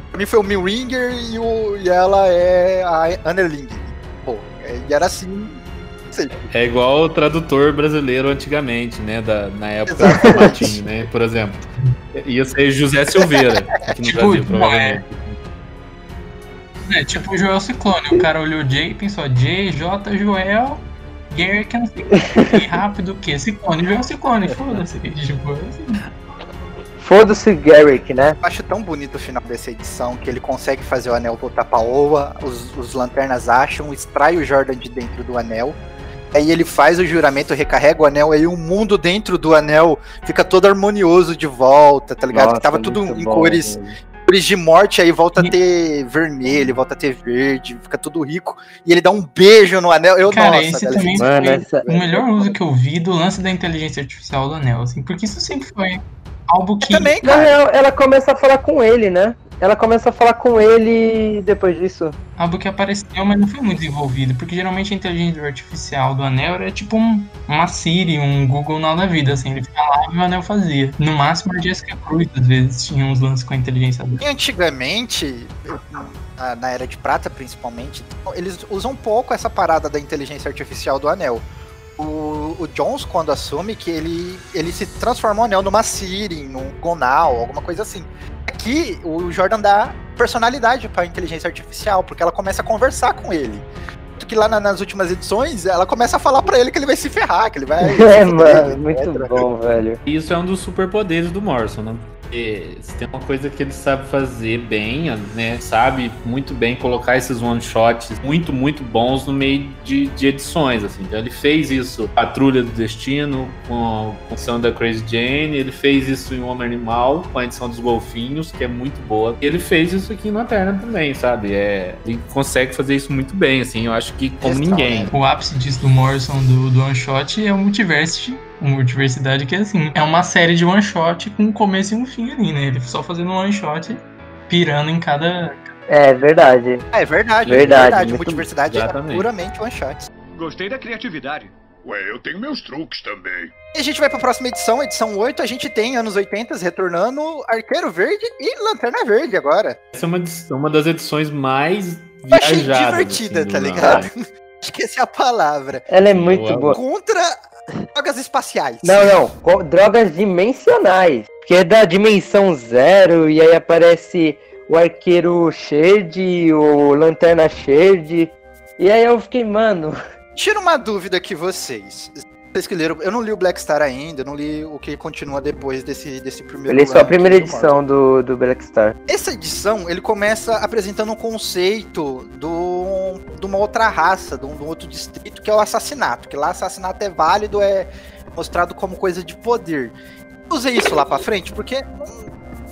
Pra mim foi o Mirwinger e, o, e ela é a Annerling. Pô, é- e era assim. É igual o tradutor brasileiro antigamente, né? Da, na época do Martinho, né? Por exemplo. Ia ser José Silveira aqui no Tipo, Brasil, é. provavelmente. É tipo o Joel Ciclone. O cara olhou J e pensou J, J, Joel, Gary, que eu não sei que rápido o quê? Ciclone, Joel Ciclone, foda-se. Tipo, assim. Foda-se Garrick, né? Eu acho tão bonito o final dessa edição que ele consegue fazer o anel voltar pra Oa, os, os lanternas acham, extrai o Jordan de dentro do anel. Aí ele faz o juramento, recarrega o anel, aí o mundo dentro do anel fica todo harmonioso de volta, tá ligado? que tava tudo em bom, cores, cores de morte, aí volta a ter vermelho, volta a ter verde, fica tudo rico. E ele dá um beijo no anel. Eu, Cara, nossa, esse velho, também Mano, foi essa- o melhor uso que eu vi do lance da inteligência artificial do Anel, assim, porque isso sempre foi algo que. também, Na cara. real, ela começa a falar com ele, né? Ela começa a falar com ele depois disso. Algo que apareceu, mas não foi muito desenvolvido, porque geralmente a inteligência artificial do Anel era tipo um, uma Siri, um Google na da vida, assim, ele falava e o Anel fazia. No máximo a Jessica Cruz, às vezes, tinha uns lances com a inteligência dela. E antigamente, na, na Era de Prata principalmente, eles usam um pouco essa parada da inteligência artificial do anel. O, o Jones, quando assume que ele, ele se transforma o anel numa Siri, num Gonal, alguma coisa assim. Aqui, o Jordan dá personalidade pra inteligência artificial, porque ela começa a conversar com ele. Tanto Que lá na- nas últimas edições, ela começa a falar pra ele que ele vai se ferrar, que ele vai. É, mano, muito bom, velho. E isso é um dos superpoderes do Morrison, né? Porque se tem uma coisa que ele sabe fazer bem, né? Sabe muito bem colocar esses one-shots muito, muito bons no meio de, de edições, assim. Então ele fez isso Patrulha do Destino, com a edição da Crazy Jane, ele fez isso em Homem Animal, com a edição dos Golfinhos, que é muito boa. E ele fez isso aqui na Terna também, sabe? É, ele consegue fazer isso muito bem, assim. Eu acho que como ninguém. né? O ápice disso do Morrison, do, do One Shot, é o Multiversity. Multiversidade, que é assim, é uma série de one shot com um começo e um fim ali, né? Ele só fazendo um one shot, pirando em cada. É verdade. É verdade, Verdade, é verdade. muito- Multiversidade é puramente one shots. Gostei da criatividade. Ué, eu tenho meus truques também. E a gente vai pra próxima edição, edição 8. A gente tem anos 80 retornando Arqueiro Verde e Lanterna Verde agora. Essa é uma, uma das edições mais Eu achei viajadas. divertida, assim, tá do- ligado? Acho que essa é a palavra. Ela é muito Boa. boa. Contra drogas espaciais. Não, não. Drogas dimensionais. Que é da dimensão zero. E aí aparece o arqueiro Shade, o Lanterna Shade. E aí eu fiquei, mano. Tira uma dúvida aqui, vocês. Vocês que leram, eu não li o Black Star ainda, eu não li o que continua depois desse, desse Eu primeiro li só a primeira edição do, do Black Star. Essa edição, ele começa apresentando um conceito do, de uma outra raça, de um, de um outro distrito, que é o assassinato. Que lá assassinato é válido, é mostrado como coisa de poder. Usei isso lá pra frente, porque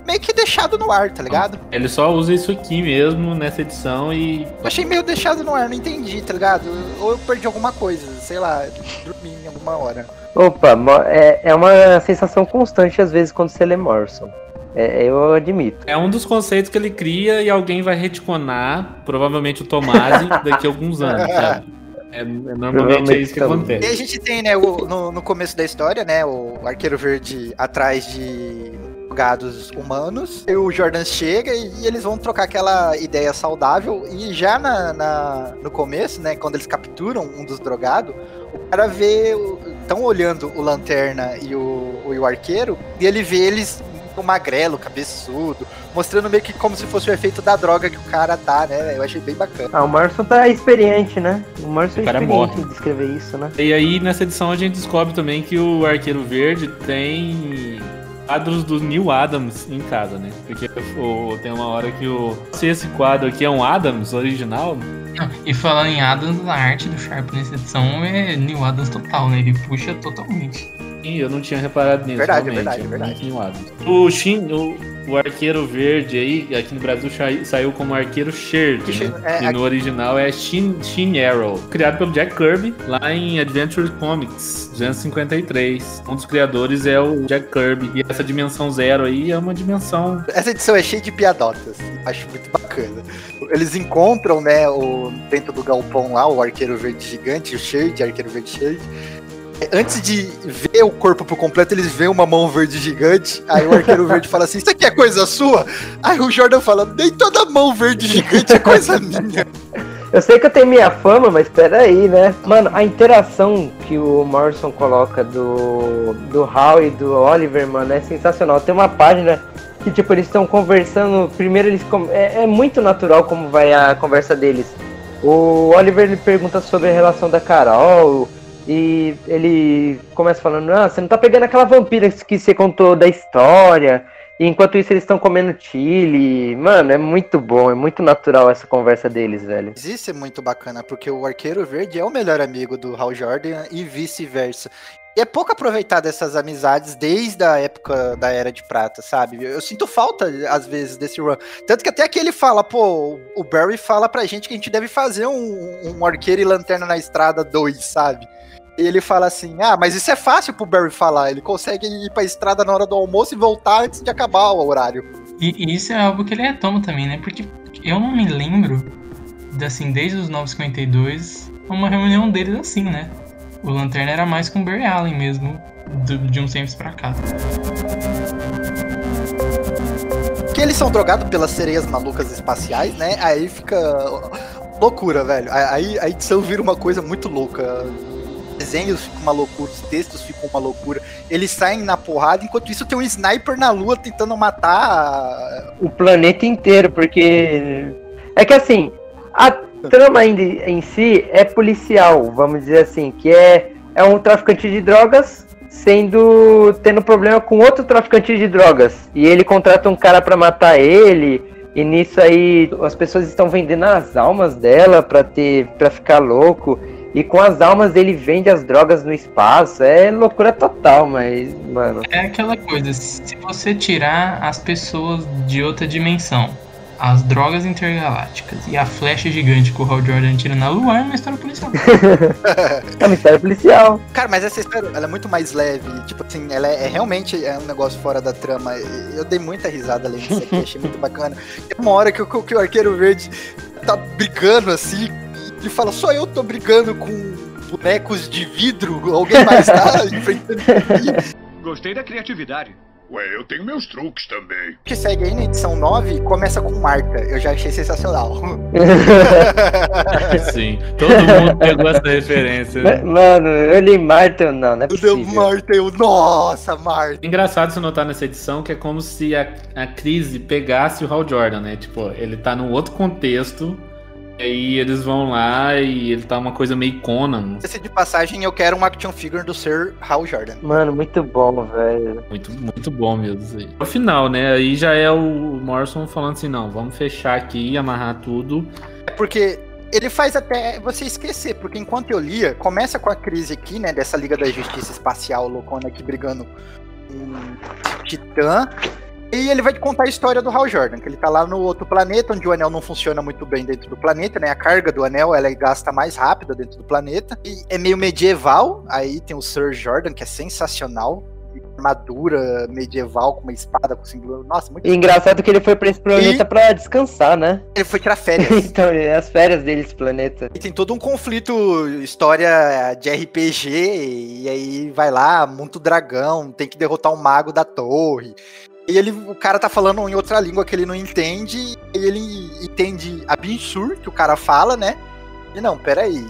meio que deixado no ar, tá ligado? Ele só usa isso aqui mesmo nessa edição e. Eu achei meio deixado no ar, não entendi, tá ligado? Ou eu perdi alguma coisa, sei lá, dormi em alguma hora. Opa, é, é uma sensação constante às vezes quando você lê Morrison. É, eu admito. É um dos conceitos que ele cria e alguém vai retconar, provavelmente o Tomasi, daqui a alguns anos, sabe? É, é- normalmente é isso que Provavelmente E acontece. a gente tem, né, o- no, no começo da história, né, o Arqueiro Verde atrás de drogados humanos. E o Jordan chega e, e eles vão trocar aquela ideia saudável. E já na, na- no começo, né, quando eles capturam um dos drogados, o cara vê. Estão olhando o Lanterna e o, o, e o Arqueiro, e ele vê eles o magrelo, cabeçudo, mostrando meio que como se fosse o efeito da droga que o cara tá, né? Eu achei bem bacana. Ah, o Morrison tá experiente, né? O Morrison é cara experiente morre. em descrever isso, né? E aí, nessa edição, a gente descobre também que o Arqueiro Verde tem quadros do Neil Adams em casa, né? Porque o- tem uma hora que o. Se esse quadro aqui é um Adams original, Não, E falando em Adams, a arte do Sharp nessa edição é New Adams total, né? Ele puxa totalmente. Sim, eu não tinha reparado nisso. Verdade, realmente, verdade, é verdade. O Shin, o, o arqueiro verde aí, aqui no Brasil sai- saiu como arqueiro Sherd, né? é, e no original é Shin, Shin Arrow, criado pelo Jack Kirby lá em Adventure Comics 253. Um dos criadores é o Jack Kirby. E essa dimensão zero aí é uma dimensão. Essa edição é cheia de piadotas. Acho muito bacana. Eles encontram, né, o, dentro do galpão lá, o arqueiro verde gigante, o Shade, arqueiro verde Shade. Antes de ver o corpo por completo, eles veem uma mão verde gigante. Aí o arqueiro verde fala assim: Isso aqui é coisa sua? Aí o Jordan fala: Nem toda mão verde gigante é coisa minha. Eu sei que eu tenho minha fama, mas peraí, né? Mano, a interação que o Morrison coloca do, do Hal e do Oliver, mano, é sensacional. Tem uma página que, tipo, eles estão conversando. Primeiro, eles. com- É, é muito natural como vai a conversa deles. O Oliver ele pergunta sobre a relação da Carol. E ele começa falando: Ah, você não tá pegando aquela vampira que você contou da história. E enquanto isso, eles estão comendo chile. Mano, é muito bom, é muito natural essa conversa deles, velho. Isso é muito bacana, porque o arqueiro verde é o melhor amigo do Hal Jordan e vice-versa. E é pouco aproveitado essas amizades desde a época da Era de Prata, sabe? Eu sinto falta, às vezes, desse run. Tanto que até aqui ele fala, pô, o Barry fala pra gente que a gente deve fazer um, um arqueiro e lanterna na estrada 2, sabe? E ele fala assim, ah, mas isso é fácil pro Barry falar. Ele consegue ir pra estrada na hora do almoço e voltar antes de acabar o horário. E, e isso é algo que ele retoma também, né? Porque eu não me lembro, assim, desde os 952, uma reunião deles assim, né? O Lanterna era mais com o Barry Allen mesmo, do- de uns tempos pra cá. que eles são drogados pelas sereias malucas espaciais, né? Aí fica loucura, velho. Aí a edição vira uma coisa muito louca. Os desenhos ficam uma loucura, os textos ficam uma loucura. Eles saem na porrada, enquanto isso tem um sniper na lua tentando matar. o planeta inteiro, porque é que assim, a trama ainda em si é policial, vamos dizer assim, que é, é um traficante de drogas sendo tendo problema com outro traficante de drogas. E ele contrata um cara pra matar ele e nisso aí as pessoas estão vendendo as almas dela pra ter para ficar louco. E com as almas ele vende as drogas no espaço. É loucura total mas mano. É aquela coisa, se você tirar as pessoas de outra dimensão, as drogas intergalácticas e a flecha gigante que o Hal Jordan tira na lua, é uma história policial. é uma história policial Cara, mas essa história ela é muito mais leve. Tipo assim, ela é, é realmente é um negócio fora da trama. Eu dei muita risada além disso aqui, achei muito bacana. Tem uma hora que, o- que o Arqueiro Verde tá brigando assim. e Ele fala, só eu tô brigando com bonecos de vidro. Alguém mais tá enfrentando. Gostei da criatividade. Ué, eu tenho meus truques também. O que segue aí na edição 9 começa com Marta. Eu já achei sensacional. Sim, todo mundo pegou essa referência. né? Mano, eu li Marta, não, não é Eu dei possível. Marta, eu, nossa, Marta. Engraçado você notar nessa edição que é como se a, a crise pegasse o Hal Jordan, né? Tipo, ele tá num outro contexto, e aí eles vão lá e ele tá uma coisa meio Conan. Esse de passagem, eu quero um action figure do Sir Hal Jordan. Mano, muito bom, velho. Muito, muito bom mesmo isso aí. No final, né? Aí já é o Morrison falando assim: não, vamos fechar aqui, amarrar tudo. É porque ele faz até você esquecer, porque enquanto eu lia, começa com a crise aqui, né, dessa Liga da Justiça Espacial loucona aqui brigando com um Titã. E ele vai te contar a história do Hal Jordan, que ele tá lá no outro planeta, onde o anel não funciona muito bem dentro do planeta, né? A carga do anel, ela gasta mais rápida dentro do planeta. E é meio medieval, aí tem o Sir Jordan, que é sensacional. Armadura medieval com uma espada com símbolo. Nossa, muito E engraçado que ele foi pra esse planeta pra descansar, né? Ele foi tirar férias. Então, é as férias dele, esse planeta. E tem todo um conflito, história de RPG, e aí vai lá, monta o dragão, tem que derrotar um mago da torre. E ele, o cara tá falando em outra língua que ele não entende, e ele entende a Binsur, que o cara fala, né? E não, peraí,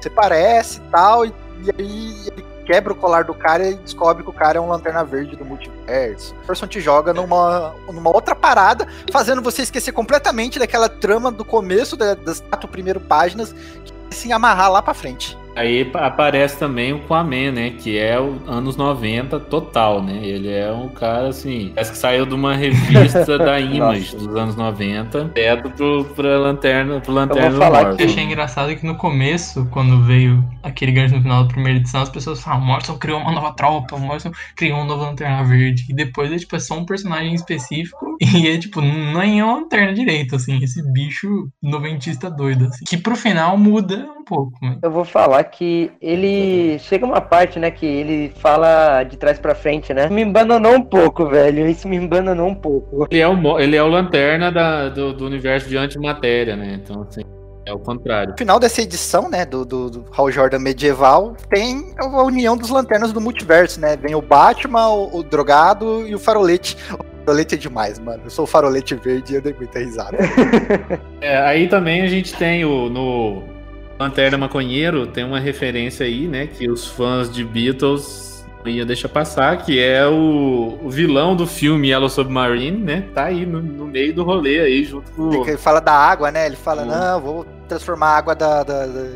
você parece tal, e, e aí ele quebra o colar do cara e descobre que o cara é um lanterna verde do multiverso. Person te joga numa, numa outra parada, fazendo você esquecer completamente daquela trama do começo da- das quatro primeiras páginas, que vai se amarrar lá pra frente. Aí pa- aparece também o Aquaman, né? Que é o anos 90 total, né? Ele é um cara assim. Parece que saiu de uma revista da Image dos anos 90, direto pro, pra lanterna, pro lanterna do falar Morrison. Eu achei engraçado que no começo, quando veio aquele gancho no final da primeira edição, as pessoas falam, Morrison criou uma nova tropa, Morrison criou um novo Lanterna Verde. E depois é tipo, é só um personagem específico e é tipo, nem é uma lanterna direito, assim, esse bicho noventista doido, assim. Que pro final muda um pouco, né? Eu vou falar que ele. Chega uma parte, né, que ele fala de trás pra frente, né? Me embananou um pouco, velho. Isso me embananou um pouco. Ele é o, ele é o lanterna da- do, do universo de antimatéria, né? Então, assim, é o contrário. No final dessa edição, né, do, do, do Hal Jordan medieval, tem a união dos lanternas do multiverso, né? Vem o Batman, o, o Drogado e o Farolete. O Farolete é demais, mano. Eu sou o Farolete Verde e eu dei muita risada. É, aí também a gente tem o no Lanterna Maconheiro, tem uma referência aí, né? Que os fãs de Beatles não ia deixar passar, que é o, o vilão do filme Yellow Submarine, né? Tá aí no, no meio do rolê aí, junto com ele fala da água, né? Ele fala, Hum. não, vou transformar a água da, da, da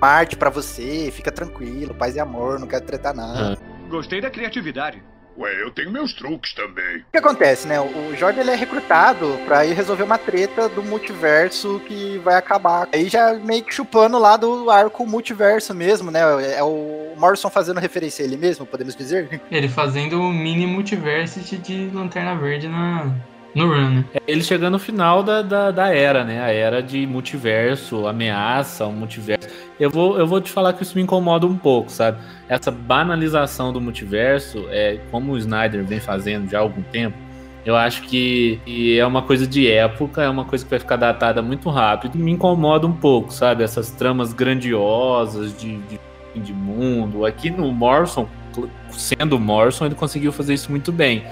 Marte pra você, fica tranquilo, paz e amor, não quero tretar nada. Ah. Gostei da criatividade. Ué, eu tenho meus truques também. O que acontece, né? O Jordan ele é recrutado pra ir resolver uma treta do multiverso que vai acabar. Aí já meio que chupando lá do arco multiverso mesmo, né? É o Morrison fazendo referência a ele mesmo, podemos dizer? Ele fazendo o mini multiversity de Lanterna Verde na, no run, né? ele chegando no final da, da, da era, né? A era de multiverso, ameaça, um multiverso. Eu vou, eu vou te falar que isso me incomoda um pouco, sabe? Essa banalização do multiverso, é como o Snyder vem fazendo já há algum tempo. Eu acho que, que é uma coisa de época, é uma coisa que vai ficar datada muito rápido. Me incomoda um pouco, sabe? Essas tramas grandiosas de, de de mundo. Aqui no Morrison, sendo o Morrison, ele conseguiu fazer isso muito bem.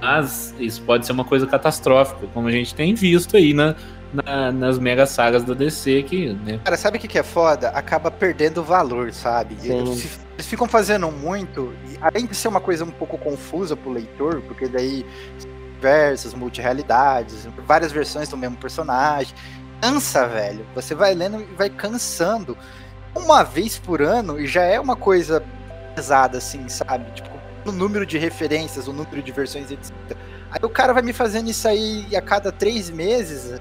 Mas isso pode ser uma coisa catastrófica, como a gente tem visto aí na, na- nas mega sagas da DC, que, né, Cara, sabe o que, que é foda? Acaba perdendo valor, sabe? Eles, eles ficam fazendo muito, e além de ser uma coisa um pouco confusa pro leitor, porque daí versos, multirealidades, várias versões do mesmo personagem. Cansa, velho. Você vai lendo e vai cansando. Uma vez por ano e já é uma coisa pesada, assim, sabe? Tipo, o número de referências, o número de versões, etc. Aí o cara vai me fazendo isso aí a cada três meses.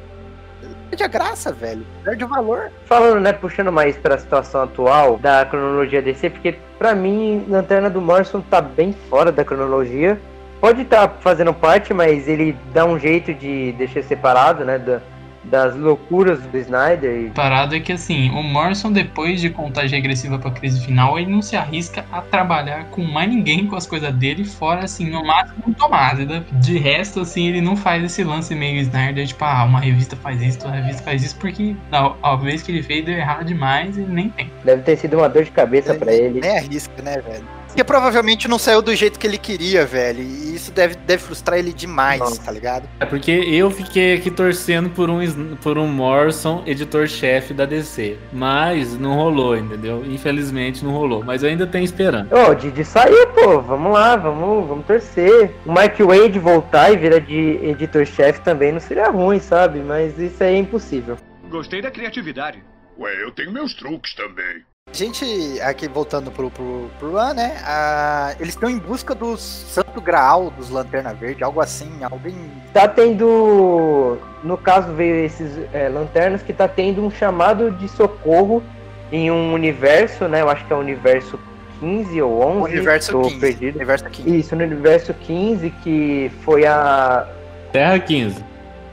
Perde a graça, velho. Perde o valor. Falando, né, puxando mais pra situação atual da cronologia DC, porque pra mim, Lanterna do Morrison tá bem fora da cronologia. Pode estar fazendo parte, mas ele dá um jeito de deixar separado, né, da- das loucuras do Snyder. E... Parado é que assim, o Morrison, depois de contagem regressiva pra crise final, ele não se arrisca a trabalhar com mais ninguém com as coisas dele, fora assim, no máximo Tomás. né? De resto, assim, ele não faz esse lance meio Snyder, tipo, ah, uma revista faz isso, outra revista faz isso, porque a, a vez que ele fez deu errado demais e nem tem. Deve ter sido uma dor de cabeça pra ele. Nem arrisca, né, velho? Porque provavelmente não saiu do jeito que ele queria, velho. E isso deve, deve frustrar ele demais, Nossa. tá ligado? É porque eu fiquei aqui torcendo por um, por um Morrison, editor-chefe da DC. Mas não rolou, entendeu? Infelizmente não rolou. Mas eu ainda tenho esperança. Ô, de, de sair, pô, vamos lá, vamos, vamos torcer. O Mark Wade voltar e virar de editor-chefe também não seria ruim, sabe? Mas isso aí é impossível. Gostei da criatividade. Ué, eu tenho meus truques também. Gente, aqui voltando pro, pro, pro Run, né? ah, eles estão em busca do Santo Graal dos Lanterna Verde, algo assim, alguém. Tá tendo. No caso, veio esses é, lanternas que tá tendo um chamado de socorro em um universo, né? Eu acho que é o universo 15 ou 11. Universo tô 15. perdido. Universo 15. Isso, no universo 15, que foi a, Terra 15.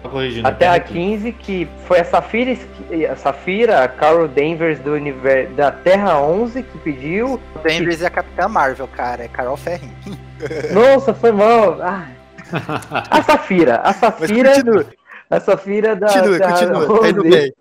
Tô corrigindo. a Terra 15, que foi a Safira, a Safira, a Carol Danvers do universo da Terra 11 que pediu. O Danvers é a Capitã Marvel, cara, é Carol Ferrin. Nossa, foi mal. Ah, a Safira, a Safira, continua, a Safira da continua, Terra continua. Tá indo 11. bem.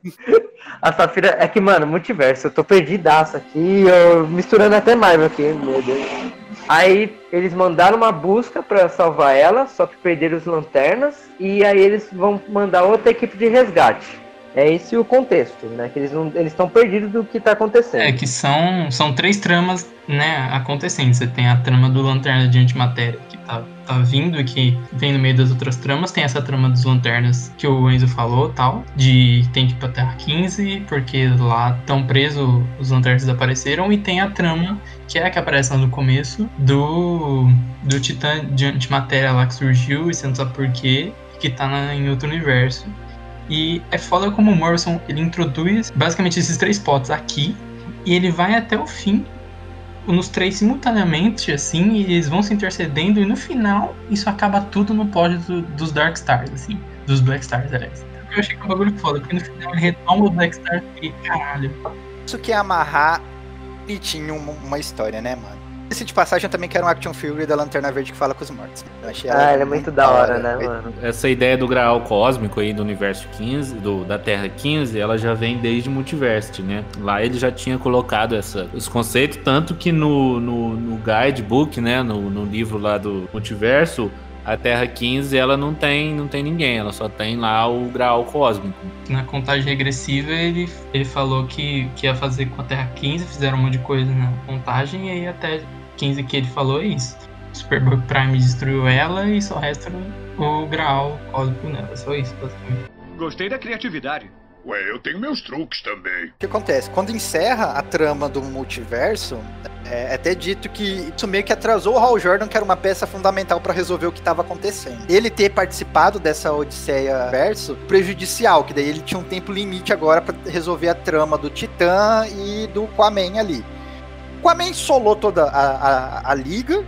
A Safira é que, mano, multiverso, eu tô perdidaço aqui, eu misturando até Marvel aqui, meu Deus. Aí eles mandaram uma busca pra salvar ela, só que perderam os lanternas, e aí eles vão mandar outra equipe de resgate. É esse o contexto, né? Que eles eles estão perdidos do que tá acontecendo. É que são, são três tramas, né, acontecendo. Você tem a trama do Lanterna de Antimatéria, que tá, tá vindo e que vem no meio das outras tramas. Tem essa trama dos Lanternas que o Enzo falou, tal, de tem que ir pra Terra 15, porque lá estão presos, os Lanternas desapareceram. E tem a trama, que é a que aparece lá no começo, do, do Titã de Antimatéria lá que surgiu, e você não sabe por quê, que tá na- em outro universo. E é foda como o Morrison ele introduz basicamente esses três potes aqui e ele vai até o fim nos três simultaneamente, assim, e eles vão se intercedendo, e no final isso acaba tudo no pódio do- dos Dark Stars, assim, dos Black Stars, aliás. Eu achei que é um bagulho foda, porque no final ele retoma o Black Stars e caralho. Isso que é amarrar bonitinho uma, uma história, né, mano? Esse de passagem eu também quero um action figure da Lanterna Verde que fala com os mortos. Eu achei Ah, ele é muito da hora, né, mano? Essa ideia do graal cósmico aí do universo 15, do, da Terra 15, ela já vem desde Multiverse, né? Lá ele já tinha colocado essa, esse conceito, tanto que no, no, no guidebook, né, no, no livro lá do Multiverso, a Terra 15 ela não tem, não tem ninguém, ela só tem lá o graal cósmico. Na contagem regressiva ele, ele falou que, que ia fazer com a Terra 15, fizeram um monte de coisa na contagem, e aí até 15 que ele falou é isso. Superboy Prime destruiu ela e só resta o Graal cósmico nela, só isso, basicamente. Gostei da criatividade. Ué, eu tenho meus truques também. O que acontece? Quando encerra a trama do multiverso, é, é até dito que isso meio que atrasou o Hal Jordan, que era uma peça fundamental pra resolver o que estava acontecendo. Ele ter participado dessa Odisseia verso prejudicial, que daí ele tinha um tempo limite agora pra resolver a trama do Titã e do Aquaman ali. O Aquaman solou toda a, a, a liga.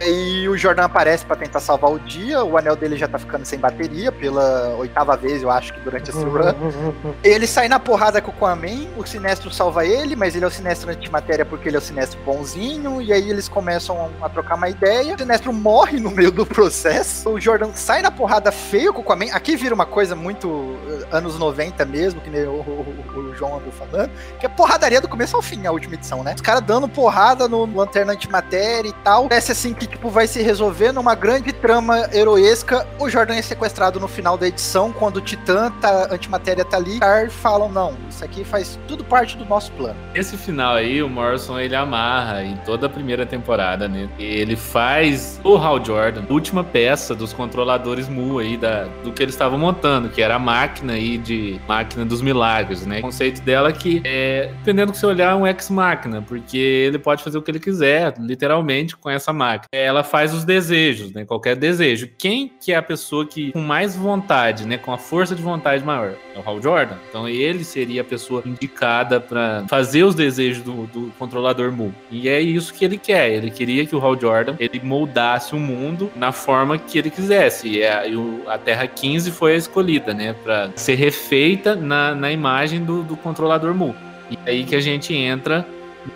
E aí o Jordan aparece pra tentar salvar o dia. O anel dele já tá ficando sem bateria pela oitava vez, eu acho que durante esse run. Ele sai na porrada com o Aquaman, o Sinestro salva ele, mas ele é o Sinestro antimatéria porque ele é o Sinestro bonzinho, e aí eles começam a trocar uma ideia. O Sinestro morre no meio do processo. O Jordan sai na porrada feio com o Aquaman. Aqui vira uma coisa muito eh, anos 90 mesmo, que nem o, o- o João andou falando, que é porradaria do começo ao fim, a última edição, né? Os caras dando porrada no Lanterna Antimatéria e tal. Parece assim que, tipo, vai se resolver numa grande trama heroesca. O Jordan é sequestrado no final da edição, quando o Titã, tá, Antimatéria tá ali. Car falam, não, isso aqui faz tudo parte do nosso plano. Esse final aí, o Morrison ele amarra em toda a primeira temporada, né? Ele faz o Hal Jordan, última peça dos controladores Mu aí da, do que eles estavam montando, que era a máquina aí de máquina dos milagres, né? O conceito dela é que é, dependendo do que você olhar, é um ex-máquina, porque ele pode fazer o que ele quiser, literalmente, com essa máquina. Ela faz os desejos, né? Qualquer desejo. Quem que é a pessoa que com mais vontade, né? Com a força de vontade maior? É o Hal Jordan. Então ele seria a pessoa indicada para fazer os desejos do, do controlador Mu. E é isso que ele quer. Ele queria que o Hal Jordan ele moldasse o mundo na forma que ele quisesse. E a, a Terra 15 foi a escolhida, né? Para ser refeita na, na imagem do, do controlador Mu. E é aí que a gente entra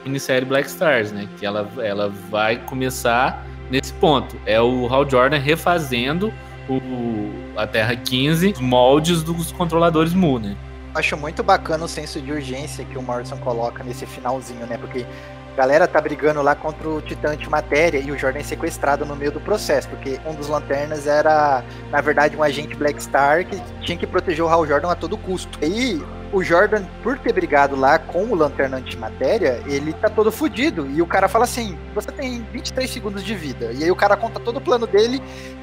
minissérie Black Stars, né? Que ela, ela vai começar nesse ponto. É o Hal Jordan refazendo o, a Terra 15, os moldes dos controladores Mu, né? Acho muito bacana o senso de urgência que o Morrison coloca nesse finalzinho, né? Porque A galera tá brigando lá contra o Titã Antimatéria e o Jordan é sequestrado no meio do processo, porque um dos lanternas era, na verdade, um agente Black Star que tinha que proteger o Hal Jordan a todo custo. E o Jordan, por ter brigado lá com o Lanterna Antimatéria, ele tá todo fudido. E o cara fala assim: você tem 23 segundos de vida. E aí o cara conta todo o plano dele.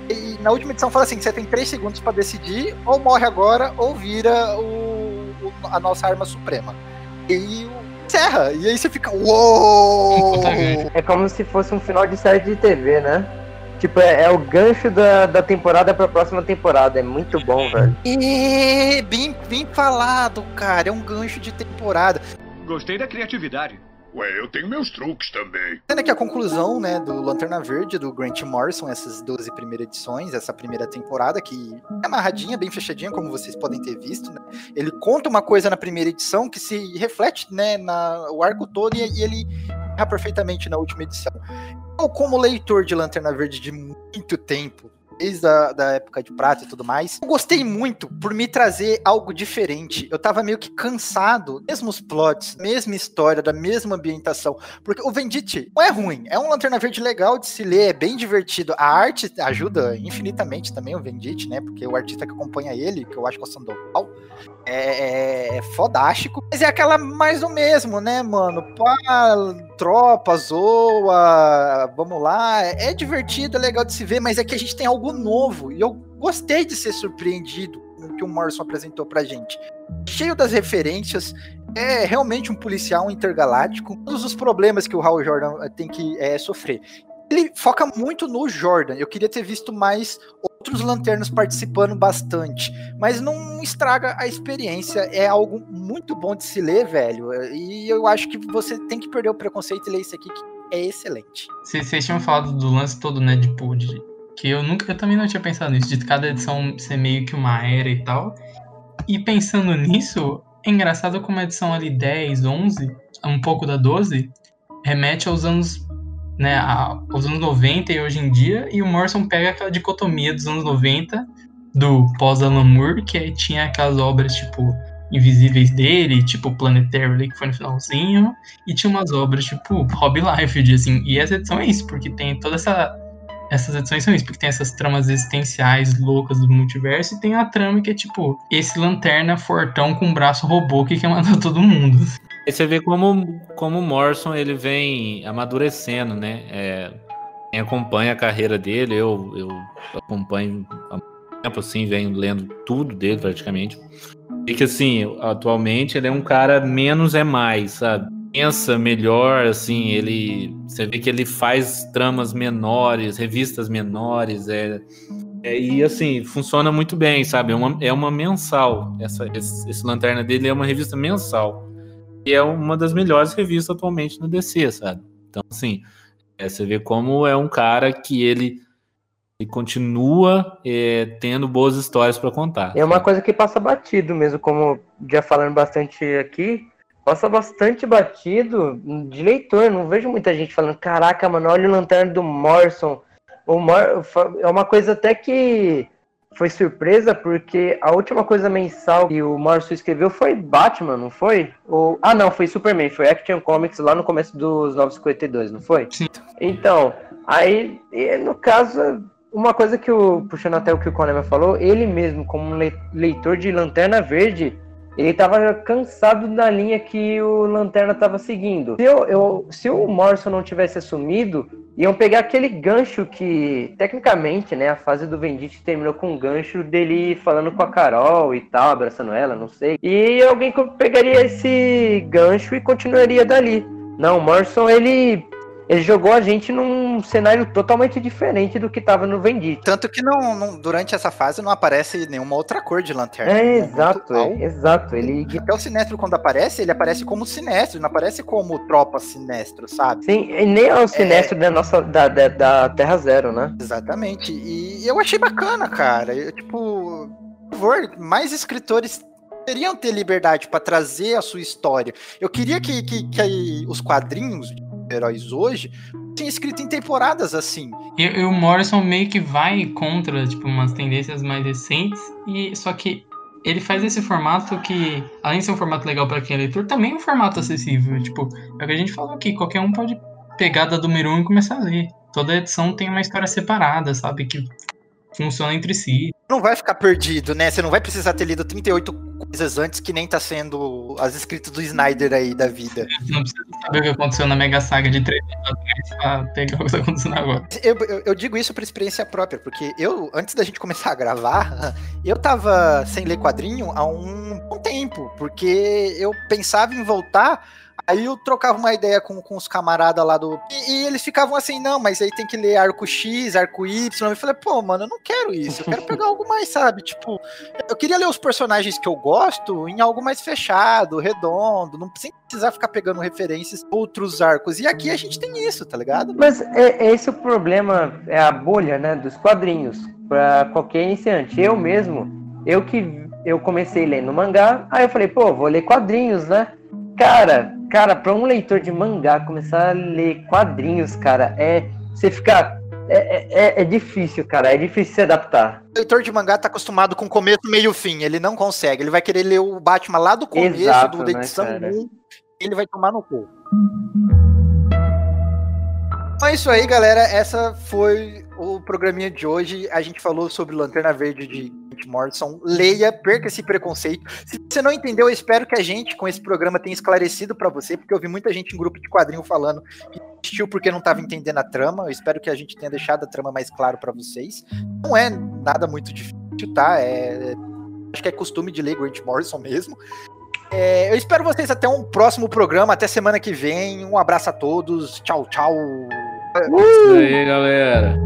E na última edição fala assim: você tem 3 segundos para decidir, ou morre agora, ou vira o, o, a nossa arma suprema. E encerra. E aí você fica: uou! É como se fosse um final de série de TV, né? Tipo, é, é o gancho da, da temporada pra próxima temporada. É muito bom, velho. E bem, bem falado, cara. É um gancho de temporada. Gostei da criatividade. Ué, eu tenho meus truques também. Sendo que a conclusão, né, do Lanterna Verde, do Grant Morrison, essas 12 primeiras edições, essa primeira temporada, que é amarradinha, bem fechadinha, como vocês podem ter visto, né? Ele conta uma coisa na primeira edição que se reflete, né, na, o arco todo e, e ele perfeitamente na última edição. Eu, como leitor de Lanterna Verde de muito tempo, desde a da época de prata e tudo mais. Eu gostei muito por me trazer algo diferente. Eu tava meio que cansado, mesmos plots, mesma história, da mesma ambientação. Porque o Vendite não é ruim, é um Lanterna Verde legal de se ler, é bem divertido. A arte ajuda infinitamente também o Vendite, né? Porque o artista que acompanha ele, que eu acho que é o Sandoval, é, é, é fodástico. Mas é aquela mais do mesmo, né, mano? Pá, tropa, zoa, vamos lá. É divertido, é legal de se ver, mas é que a gente tem algo novo. E eu gostei de ser surpreendido com o que o Morrison apresentou pra gente. Cheio das referências, é realmente um policial intergaláctico. Todos os problemas que o Hal Jordan eh, tem que é, sofrer. Ele foca muito no Jordan. Eu queria ter visto mais outros lanternos participando bastante, mas não estraga a experiência. É algo muito bom de se ler, velho. E eu acho que você tem que perder o preconceito e ler isso aqui, que é excelente. Vocês tinham falado do lance todo, né, de, de que eu nunca, eu também não tinha pensado nisso, de cada edição ser meio que uma era e tal. E pensando nisso, é engraçado como a edição ali 10, 11, um pouco da 12, remete aos anos né, aos anos 90 e hoje em dia, e o Morrison pega aquela dicotomia dos anos 90, do pós-Alan Moore, que tinha aquelas obras, tipo, invisíveis dele, tipo Planetary, que foi no finalzinho, e tinha umas obras, tipo, Hobby Life, assim, e essa edição é isso, porque tem toda essa... Essas edições são isso, porque tem essas tramas existenciais loucas do multiverso, e tem a trama que é, tipo, esse lanterna fortão com braço robô que quer matar todo mundo. Aí você vê como, como o Morrison ele vem amadurecendo, né? É, quem acompanha a carreira dele, eu, eu acompanho há tempo, assim, venho lendo tudo dele praticamente. E que, assim, atualmente ele é um cara menos é mais, sabe? Pensa melhor, assim, ele. Você vê que ele faz tramas menores, revistas menores, é. é e assim, funciona muito bem, sabe? É uma, é uma mensal. Essa, esse, esse Lanterna dele é uma revista mensal e é uma das melhores revistas atualmente no DC, sabe? Então, assim, é, você vê como é um cara que ele, ele continua é, tendo boas histórias para contar. É uma coisa que passa batido mesmo, como já falando bastante aqui, passa bastante batido de leitor. Não vejo muita gente falando, caraca, mano, olha o lanterna do Morrison. O Mor é uma coisa até que foi surpresa porque a última coisa mensal que o Morrison escreveu foi Batman, não foi? Ou... Ah, não, foi Superman, foi Action Comics lá no começo dos 952, não foi? Sim. Então, aí, no caso, uma coisa que o. Puxando até o que o Conema falou, ele mesmo, como leitor de Lanterna Verde, ele estava cansado da linha que o Lanterna estava seguindo. Se, eu, eu, se o Morrison não tivesse assumido, iam pegar aquele gancho que, tecnicamente, né, a fase do Vendite terminou com um gancho dele falando com a Carol e tal, abraçando ela, não sei. E alguém pegaria esse gancho e continuaria dali. Não, o Morrison, ele ele jogou a gente num cenário totalmente diferente do que tava no Vendite. Tanto que não, não, durante essa fase não aparece nenhuma outra cor de lanterna. É, exato, é, exato. Ele... Até o Sinestro, quando aparece, ele aparece como Sinestro, não aparece como tropa Sinestro, sabe? Sim, e nem é o Sinestro é... da nossa da, da, da, Terra Zero, né? Exatamente. E eu achei bacana, cara. Eu, tipo, por favor, mais escritores teriam ter liberdade para trazer a sua história. Eu queria que, que, que os quadrinhos heróis hoje tinha escrito em temporadas assim. E, o Morrison meio que vai contra, tipo, umas tendências mais recentes, e só que ele faz esse formato que, além de ser um formato legal para quem é leitor, também é um formato acessível. Tipo, é o que a gente falou aqui, qualquer um pode pegar da número 1 um e começar a ler. Toda edição tem uma história separada, sabe? Que funciona entre si. Não vai ficar perdido, né? Você não vai precisar ter lido 38 coisas antes que nem tá sendo as escritas do Snyder aí da vida. Você não precisa saber o que aconteceu na Mega Saga de 3 anos atrás pra pegar o que tá acontecendo agora. Eu, eu, eu digo isso por experiência própria, porque eu, antes da gente começar a gravar, eu tava sem ler quadrinho há um, um tempo, porque eu pensava em voltar Aí eu trocava uma ideia com, com os camaradas lá do. E, e, eles ficavam assim, não, mas aí tem que ler arco X, arco Y. Eu falei, pô, mano, eu não quero isso. Eu quero pegar algo mais, sabe? Tipo, eu queria ler os personagens que eu gosto em algo mais fechado, redondo, não precisar ficar pegando referências outros arcos. E aqui a gente tem isso, tá ligado? Mas é, é esse o problema, é a bolha, né, dos quadrinhos. Pra qualquer iniciante. Eu mesmo, eu que eu comecei lendo mangá, aí eu falei, pô, vou ler quadrinhos, né? Cara, cara, para um leitor de mangá começar a ler quadrinhos, cara, é você ficar é, é, é, difícil, cara. É difícil se adaptar. O leitor de mangá tá acostumado com começo, meio fim. Ele não consegue. Ele vai querer ler o Batman lá do começo, Exato, do, da edição né, 1. Ele vai tomar no cu. Então é isso aí, galera. Essa foi o programinha de hoje. A gente falou sobre Lanterna Verde de Morrison. Leia, perca esse preconceito. Se você não entendeu, eu espero que a gente, com esse programa, tenha esclarecido para você, porque eu vi muita gente em grupo de quadrinho falando que assistiu porque não estava entendendo a trama. Eu espero que a gente tenha deixado a trama mais claro para vocês. Não é nada muito difícil, tá? É, acho que é costume de ler Grant Morrison mesmo. É, eu espero vocês até um próximo programa, até semana que vem. Um abraço a todos. Tchau, tchau. Uh! Isso aí, galera.